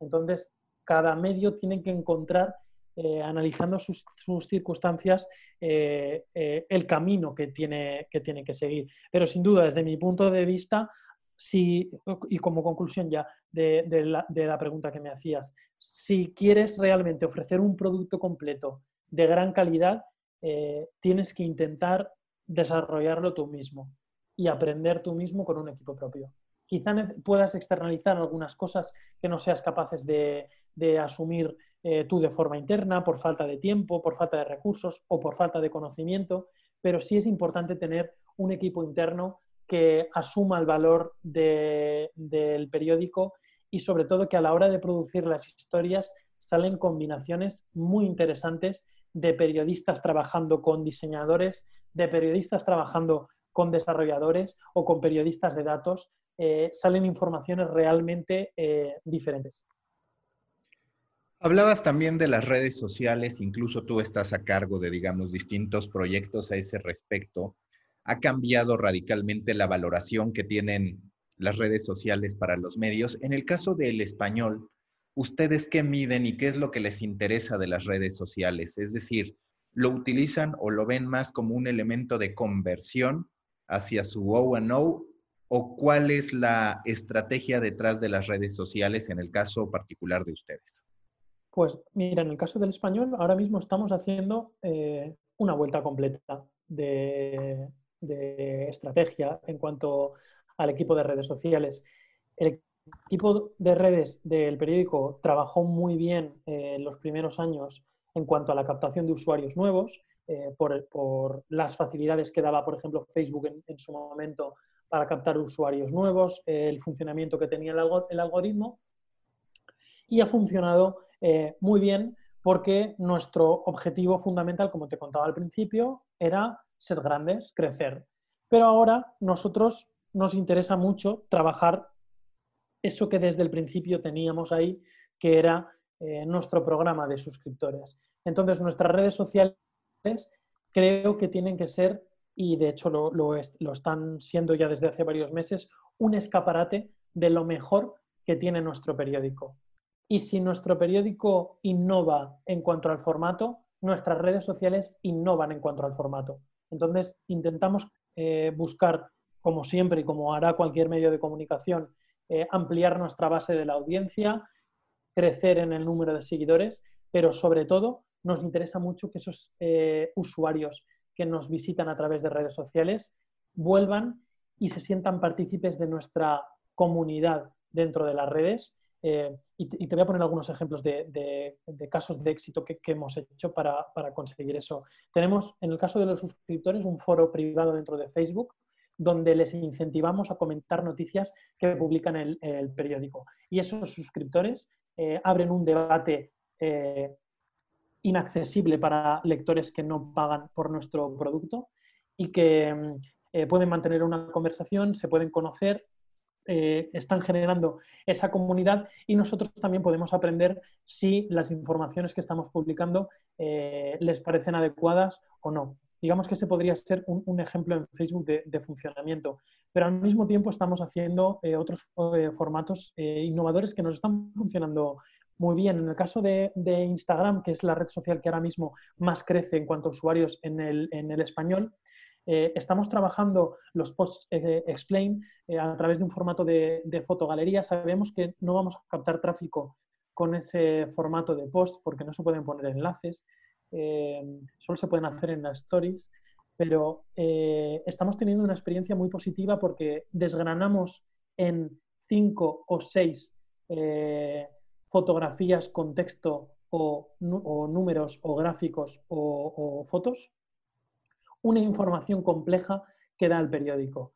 Entonces, cada medio tiene que encontrar eh, analizando sus, circunstancias, eh, eh, el camino que tiene, que tiene que seguir. Pero sin duda, desde mi punto de vista, si, y como conclusión ya de, la, pregunta que me hacías, si quieres realmente ofrecer un producto completo de gran calidad, tienes que intentar desarrollarlo tú mismo y aprender tú mismo con un equipo propio. Quizá puedas externalizar algunas cosas que no seas capaces de, asumir eh, tú de forma interna, por falta de tiempo, por falta de recursos o por falta de conocimiento, pero sí es importante tener un equipo interno que asuma el valor del periódico y sobre todo que a la hora de producir las historias salen combinaciones muy interesantes de periodistas trabajando con diseñadores, de periodistas trabajando con desarrolladores o con periodistas de datos, eh, salen informaciones realmente eh, diferentes. Hablabas también de las redes sociales, incluso tú estás a cargo de, digamos, distintos proyectos a ese respecto. ¿Ha cambiado radicalmente la valoración que tienen las redes sociales para los medios? En el caso del español, ¿ustedes qué miden y qué es lo que les interesa de las redes sociales? Es decir, ¿lo utilizan o lo ven más como un elemento de conversión hacia su O&O o cuál es la estrategia detrás de las redes sociales en el caso particular de ustedes? Pues mira, en el caso del español, ahora mismo estamos haciendo eh, una vuelta completa de, estrategia en cuanto al equipo de redes sociales. El equipo de redes del periódico trabajó muy bien eh, en los primeros años en cuanto a la captación de usuarios nuevos, eh, por, las facilidades que daba, por ejemplo, Facebook en, su momento para captar usuarios nuevos, el funcionamiento que tenía el algoritmo, y ha funcionado eh, muy bien porque nuestro objetivo fundamental, como te contaba al principio, era ser grandes, crecer. Pero ahora nosotros nos interesa mucho trabajar eso que desde el principio teníamos ahí, que era eh, nuestro programa de suscriptores. Entonces, nuestras redes sociales creo que tienen que ser, y de hecho lo, están siendo ya desde hace varios meses, un escaparate de lo mejor que tiene nuestro periódico. Y si nuestro periódico innova en cuanto al formato, nuestras redes sociales innovan en cuanto al formato. Entonces, intentamos eh, buscar, como siempre y como hará cualquier medio de comunicación, eh, ampliar nuestra base de la audiencia, crecer en el número de seguidores, pero sobre todo nos interesa mucho que esos eh, usuarios que nos visitan a través de redes sociales vuelvan y se sientan partícipes de nuestra comunidad dentro de las redes eh, y, te, voy a poner algunos ejemplos de, casos de éxito que, hemos hecho para, conseguir eso. Tenemos, en el caso de los suscriptores, un foro privado dentro de Facebook donde les incentivamos a comentar noticias que publican el, periódico. Y esos suscriptores eh, abren un debate inaccesible para lectores que no pagan por nuestro producto y que pueden mantener una conversación, se pueden conocer eh, están generando esa comunidad y nosotros también podemos aprender si las informaciones que estamos publicando eh, les parecen adecuadas o no. Digamos que ese podría ser un, ejemplo en Facebook de, funcionamiento, pero al mismo tiempo estamos haciendo eh, otros formatos innovadores que nos están funcionando muy bien. En el caso de, Instagram, que es la red social que ahora mismo más crece en cuanto a usuarios en el español, eh, estamos trabajando los posts eh, explain eh, a través de un formato de, fotogalería. Sabemos que no vamos a captar tráfico con ese formato de post porque no se pueden poner enlaces, solo se pueden hacer en las stories, pero estamos teniendo una experiencia muy positiva porque desgranamos en cinco o seis fotografías con texto o, números o gráficos o fotos una información compleja que da el periódico.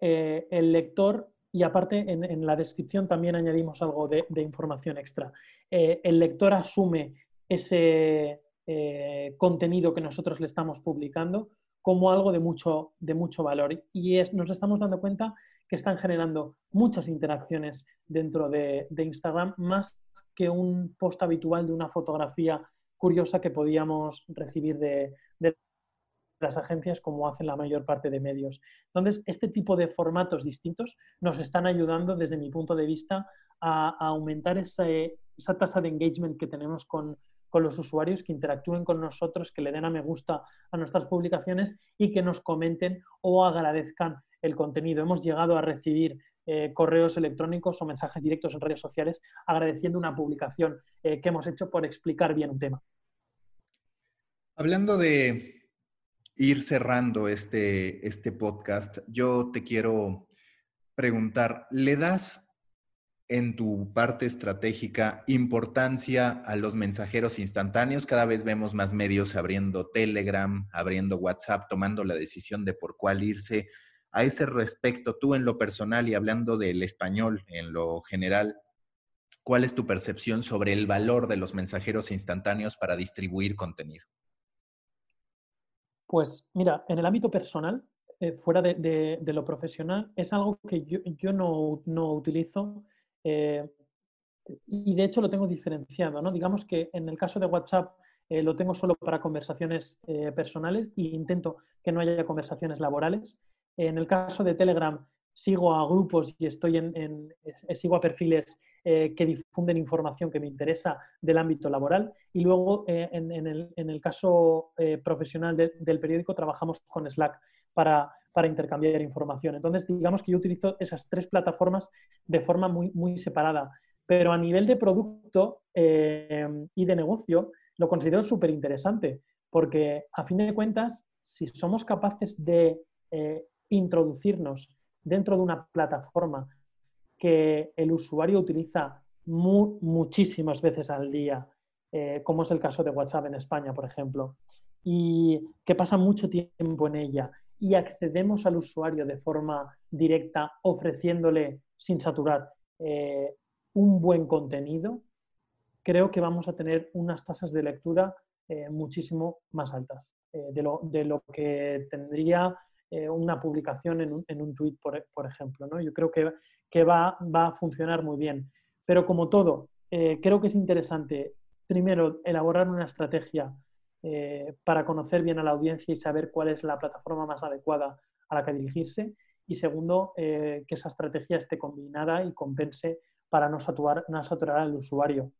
Eh, el lector, y aparte en, la descripción también añadimos algo de, información extra, eh, el lector asume ese eh, contenido que nosotros le estamos publicando como algo de mucho, de mucho valor. Y nos estamos dando cuenta que están generando muchas interacciones dentro de, Instagram, más que un post habitual de una fotografía curiosa que podíamos recibir de, las agencias como hacen la mayor parte de medios. Entonces, este tipo de formatos distintos nos están ayudando, desde mi punto de vista, a, aumentar esa, tasa de engagement que tenemos con, con los usuarios, que interactúen con nosotros, que le den a me gusta a nuestras publicaciones y que nos comenten o agradezcan el contenido. Hemos llegado a recibir eh, correos electrónicos o mensajes directos en redes sociales agradeciendo una publicación eh, que hemos hecho por explicar bien un tema. Hablando de ir cerrando este, este podcast, yo te quiero preguntar, ¿le das en tu parte estratégica importancia a los mensajeros instantáneos? Cada vez vemos más medios abriendo Telegram, abriendo WhatsApp, tomando la decisión de por cuál irse. A ese respecto, tú en lo personal y hablando del español en lo general, ¿cuál es tu percepción sobre el valor de los mensajeros instantáneos para distribuir contenido? Pues mira, en el ámbito personal, eh, fuera de, lo profesional, es algo que yo, no, utilizo eh, y de hecho lo tengo diferenciado. ¿no? Digamos que en el caso de WhatsApp eh, lo tengo solo para conversaciones personales e intento que no haya conversaciones laborales. En el caso de Telegram, sigo a grupos y estoy en, sigo a perfiles eh, que difunden información que me interesa del ámbito laboral. Y luego, eh, en, el, caso eh, profesional del periódico, trabajamos con Slack para, intercambiar información. Entonces, digamos que yo utilizo esas tres plataformas de forma muy, muy separada. Pero a nivel de producto y de negocio, lo considero súper interesante, porque a fin de cuentas, si somos capaces de introducirnos dentro de una plataforma que el usuario utiliza muchísimas veces al día, eh, como es el caso de WhatsApp en España, por ejemplo, y que pasa mucho tiempo en ella y accedemos al usuario de forma directa ofreciéndole sin saturar eh, un buen contenido, creo que vamos a tener unas tasas de lectura eh, muchísimo más altas de, lo, de, lo, que tendría eh, una publicación en un, en un tweet, por, ejemplo. ¿no? Yo creo que, que va, va, a funcionar muy bien. Pero como todo, eh, creo que es interesante, primero, elaborar una estrategia eh, para conocer bien a la audiencia y saber cuál es la plataforma más adecuada a la que dirigirse. Y segundo, que esa estrategia esté combinada y compense para no saturar, no saturar al usuario.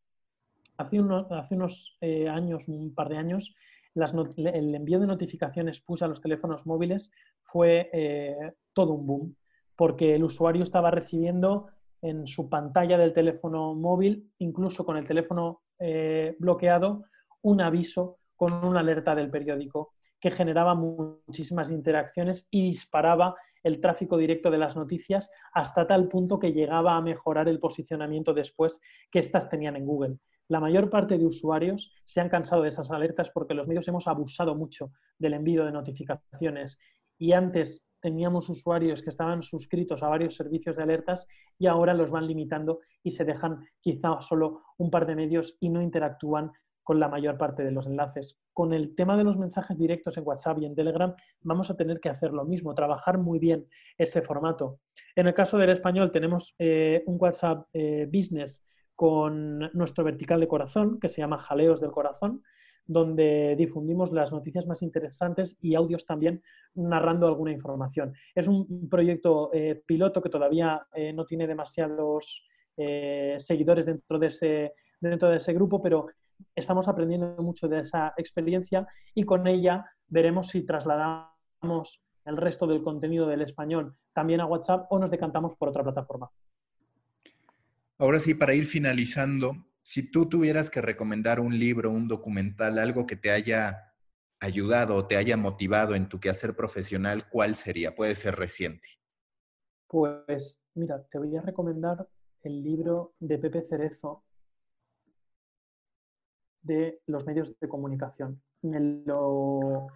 Hace, hace unos años, un par de años, el envío de notificaciones push a los teléfonos móviles fue eh, todo un boom, porque el usuario estaba recibiendo en su pantalla del teléfono móvil, incluso con el teléfono eh, bloqueado, un aviso con una alerta del periódico que generaba muchísimas interacciones y disparaba el tráfico directo de las noticias hasta tal punto que llegaba a mejorar el posicionamiento después que éstas tenían en Google la mayor parte de usuarios se han cansado de esas alertas porque los medios hemos abusado mucho del envío de notificaciones y antes teníamos usuarios que estaban suscritos a varios servicios de alertas y ahora los van limitando y se dejan quizá solo un par de medios y no interactúan con la mayor parte de los enlaces. Con el tema de los mensajes directos en WhatsApp y en Telegram vamos a tener que hacer lo mismo, trabajar muy bien ese formato. En el caso del español tenemos eh, un WhatsApp eh, Business con nuestro vertical de corazón, que se llama Jaleos del Corazón, donde difundimos las noticias más interesantes y audios también narrando alguna información. Es un proyecto eh, piloto que todavía eh, no tiene demasiados eh, seguidores dentro de, ese, dentro de ese grupo, pero estamos aprendiendo mucho de esa experiencia y con ella veremos si trasladamos el resto del contenido del español también a WhatsApp o nos decantamos por otra plataforma. Ahora sí, para ir finalizando, si tú tuvieras que recomendar un libro, un documental, algo que te haya ayudado o te haya motivado en tu quehacer profesional, ¿cuál sería? Puede ser reciente. Pues mira, te voy a recomendar el libro de Pepe Cerezo de los medios de comunicación. Me lo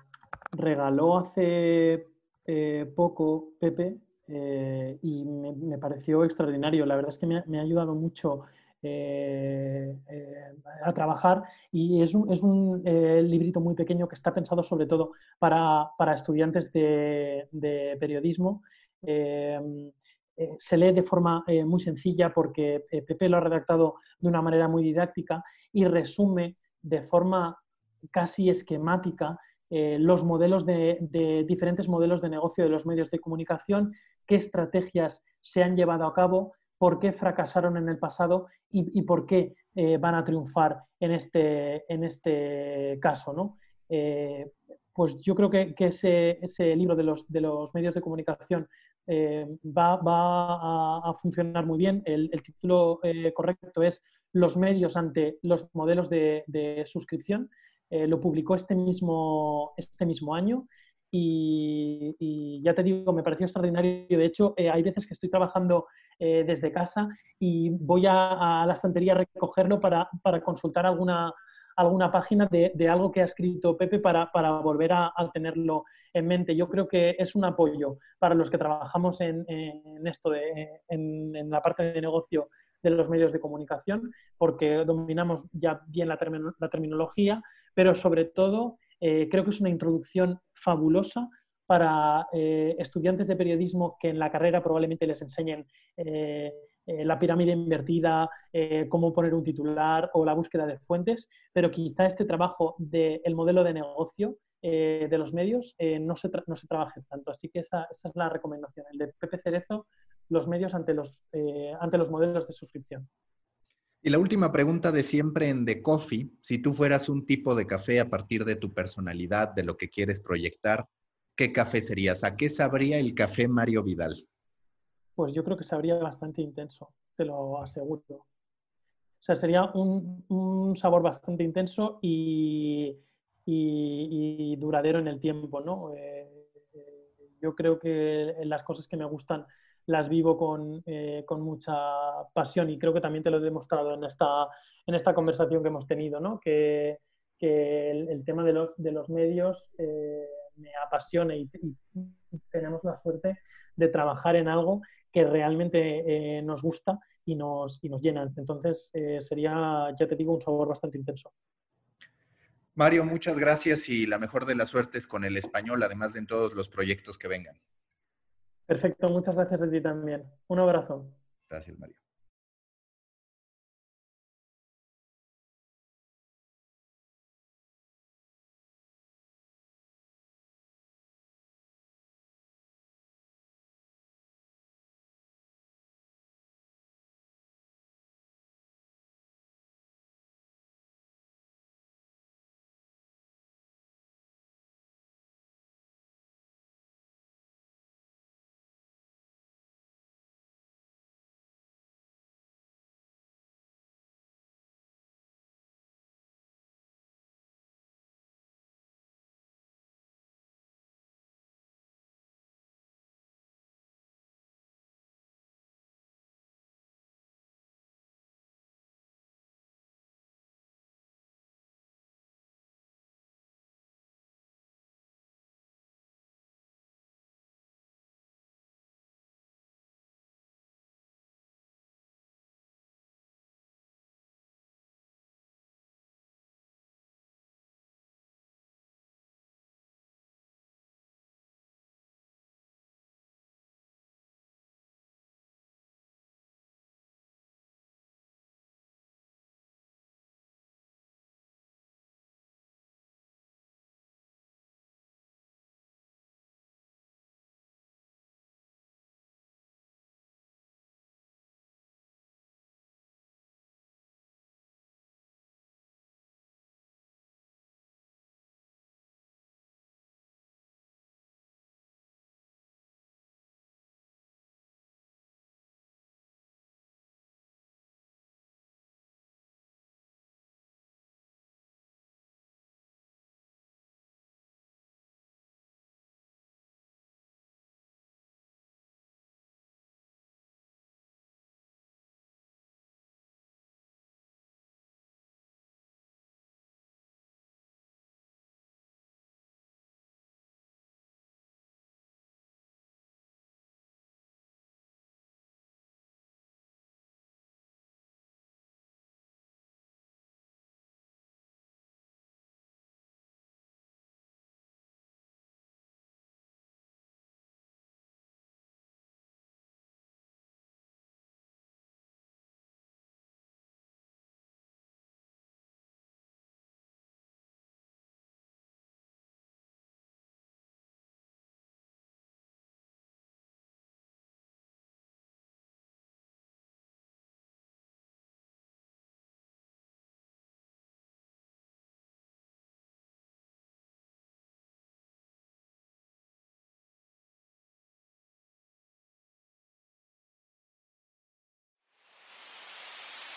regaló hace eh, poco Pepe eh, y me, pareció extraordinario. La verdad es que me, ha ayudado mucho eh, eh, a trabajar y es un, es un librito muy pequeño que está pensado sobre todo para, para estudiantes de, de periodismo. se lee de forma muy sencilla porque Pepe lo ha redactado de una manera muy didáctica y resume de forma casi esquemática los modelos de, de, diferentes modelos de negocio de los medios de comunicación qué estrategias se han llevado a cabo, por qué fracasaron en el pasado y, por qué van a triunfar en este, en este caso. ¿no? pues yo creo que, ese, ese, libro de los, de los medios de comunicación va, va a, funcionar muy bien. El, título correcto es Los medios ante los modelos de, de suscripción. lo publicó este mismo, este mismo año y, ya te digo, me pareció extraordinario. De hecho, eh, hay veces que estoy trabajando eh, desde casa y voy a, la estantería a recogerlo para, consultar alguna, alguna página de, algo que ha escrito Pepe para, volver a, tenerlo en mente. Yo creo que es un apoyo para los que trabajamos en, esto, de, en, la parte de negocio de los medios de comunicación, porque dominamos ya bien la, la terminología, pero sobre todo eh, creo que es una introducción fabulosa para eh, estudiantes de periodismo que en la carrera probablemente les enseñen eh, la pirámide invertida, cómo poner un titular o la búsqueda de fuentes, pero quizá este trabajo del modelo de negocio de los medios no, se trabaje tanto. Así que esa, es la recomendación, el de Pepe Cerezo, los medios ante los modelos de suscripción. Y la última pregunta de siempre en The Coffee, si tú fueras un tipo de café a partir de tu personalidad, de lo que quieres proyectar, ¿qué café serías? ¿A qué sabría el café Mario Vidal? Pues yo creo que sabría bastante intenso, te lo aseguro. O sea, sería un, sabor bastante intenso y, duradero en el tiempo, ¿no? Eh, eh, yo creo que las cosas que me gustan las vivo con, eh, con, mucha pasión y creo que también te lo he demostrado en esta, en esta conversación que hemos tenido, ¿no? que, que el, tema de los, de los medios eh, me apasiona y, tenemos la suerte de trabajar en algo que realmente eh, nos gusta y nos, y nos llena. Entonces sería, ya te digo, un sabor bastante intenso. Mario, muchas gracias y la mejor de las suertes con el español, además de en todos los proyectos que vengan. Perfecto, muchas gracias a ti también. Un abrazo. Gracias, Mario.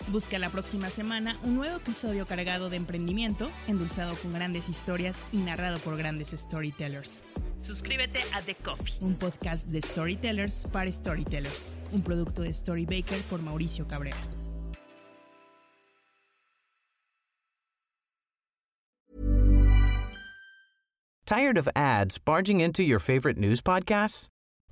Busca la próxima semana un nuevo episodio cargado de emprendimiento, endulzado con grandes historias y narrado por grandes storytellers. Suscríbete a The Coffee, un podcast de storytellers para storytellers, un producto de Storybaker por Mauricio Cabrera. Tired of ads barging into your favorite news podcasts?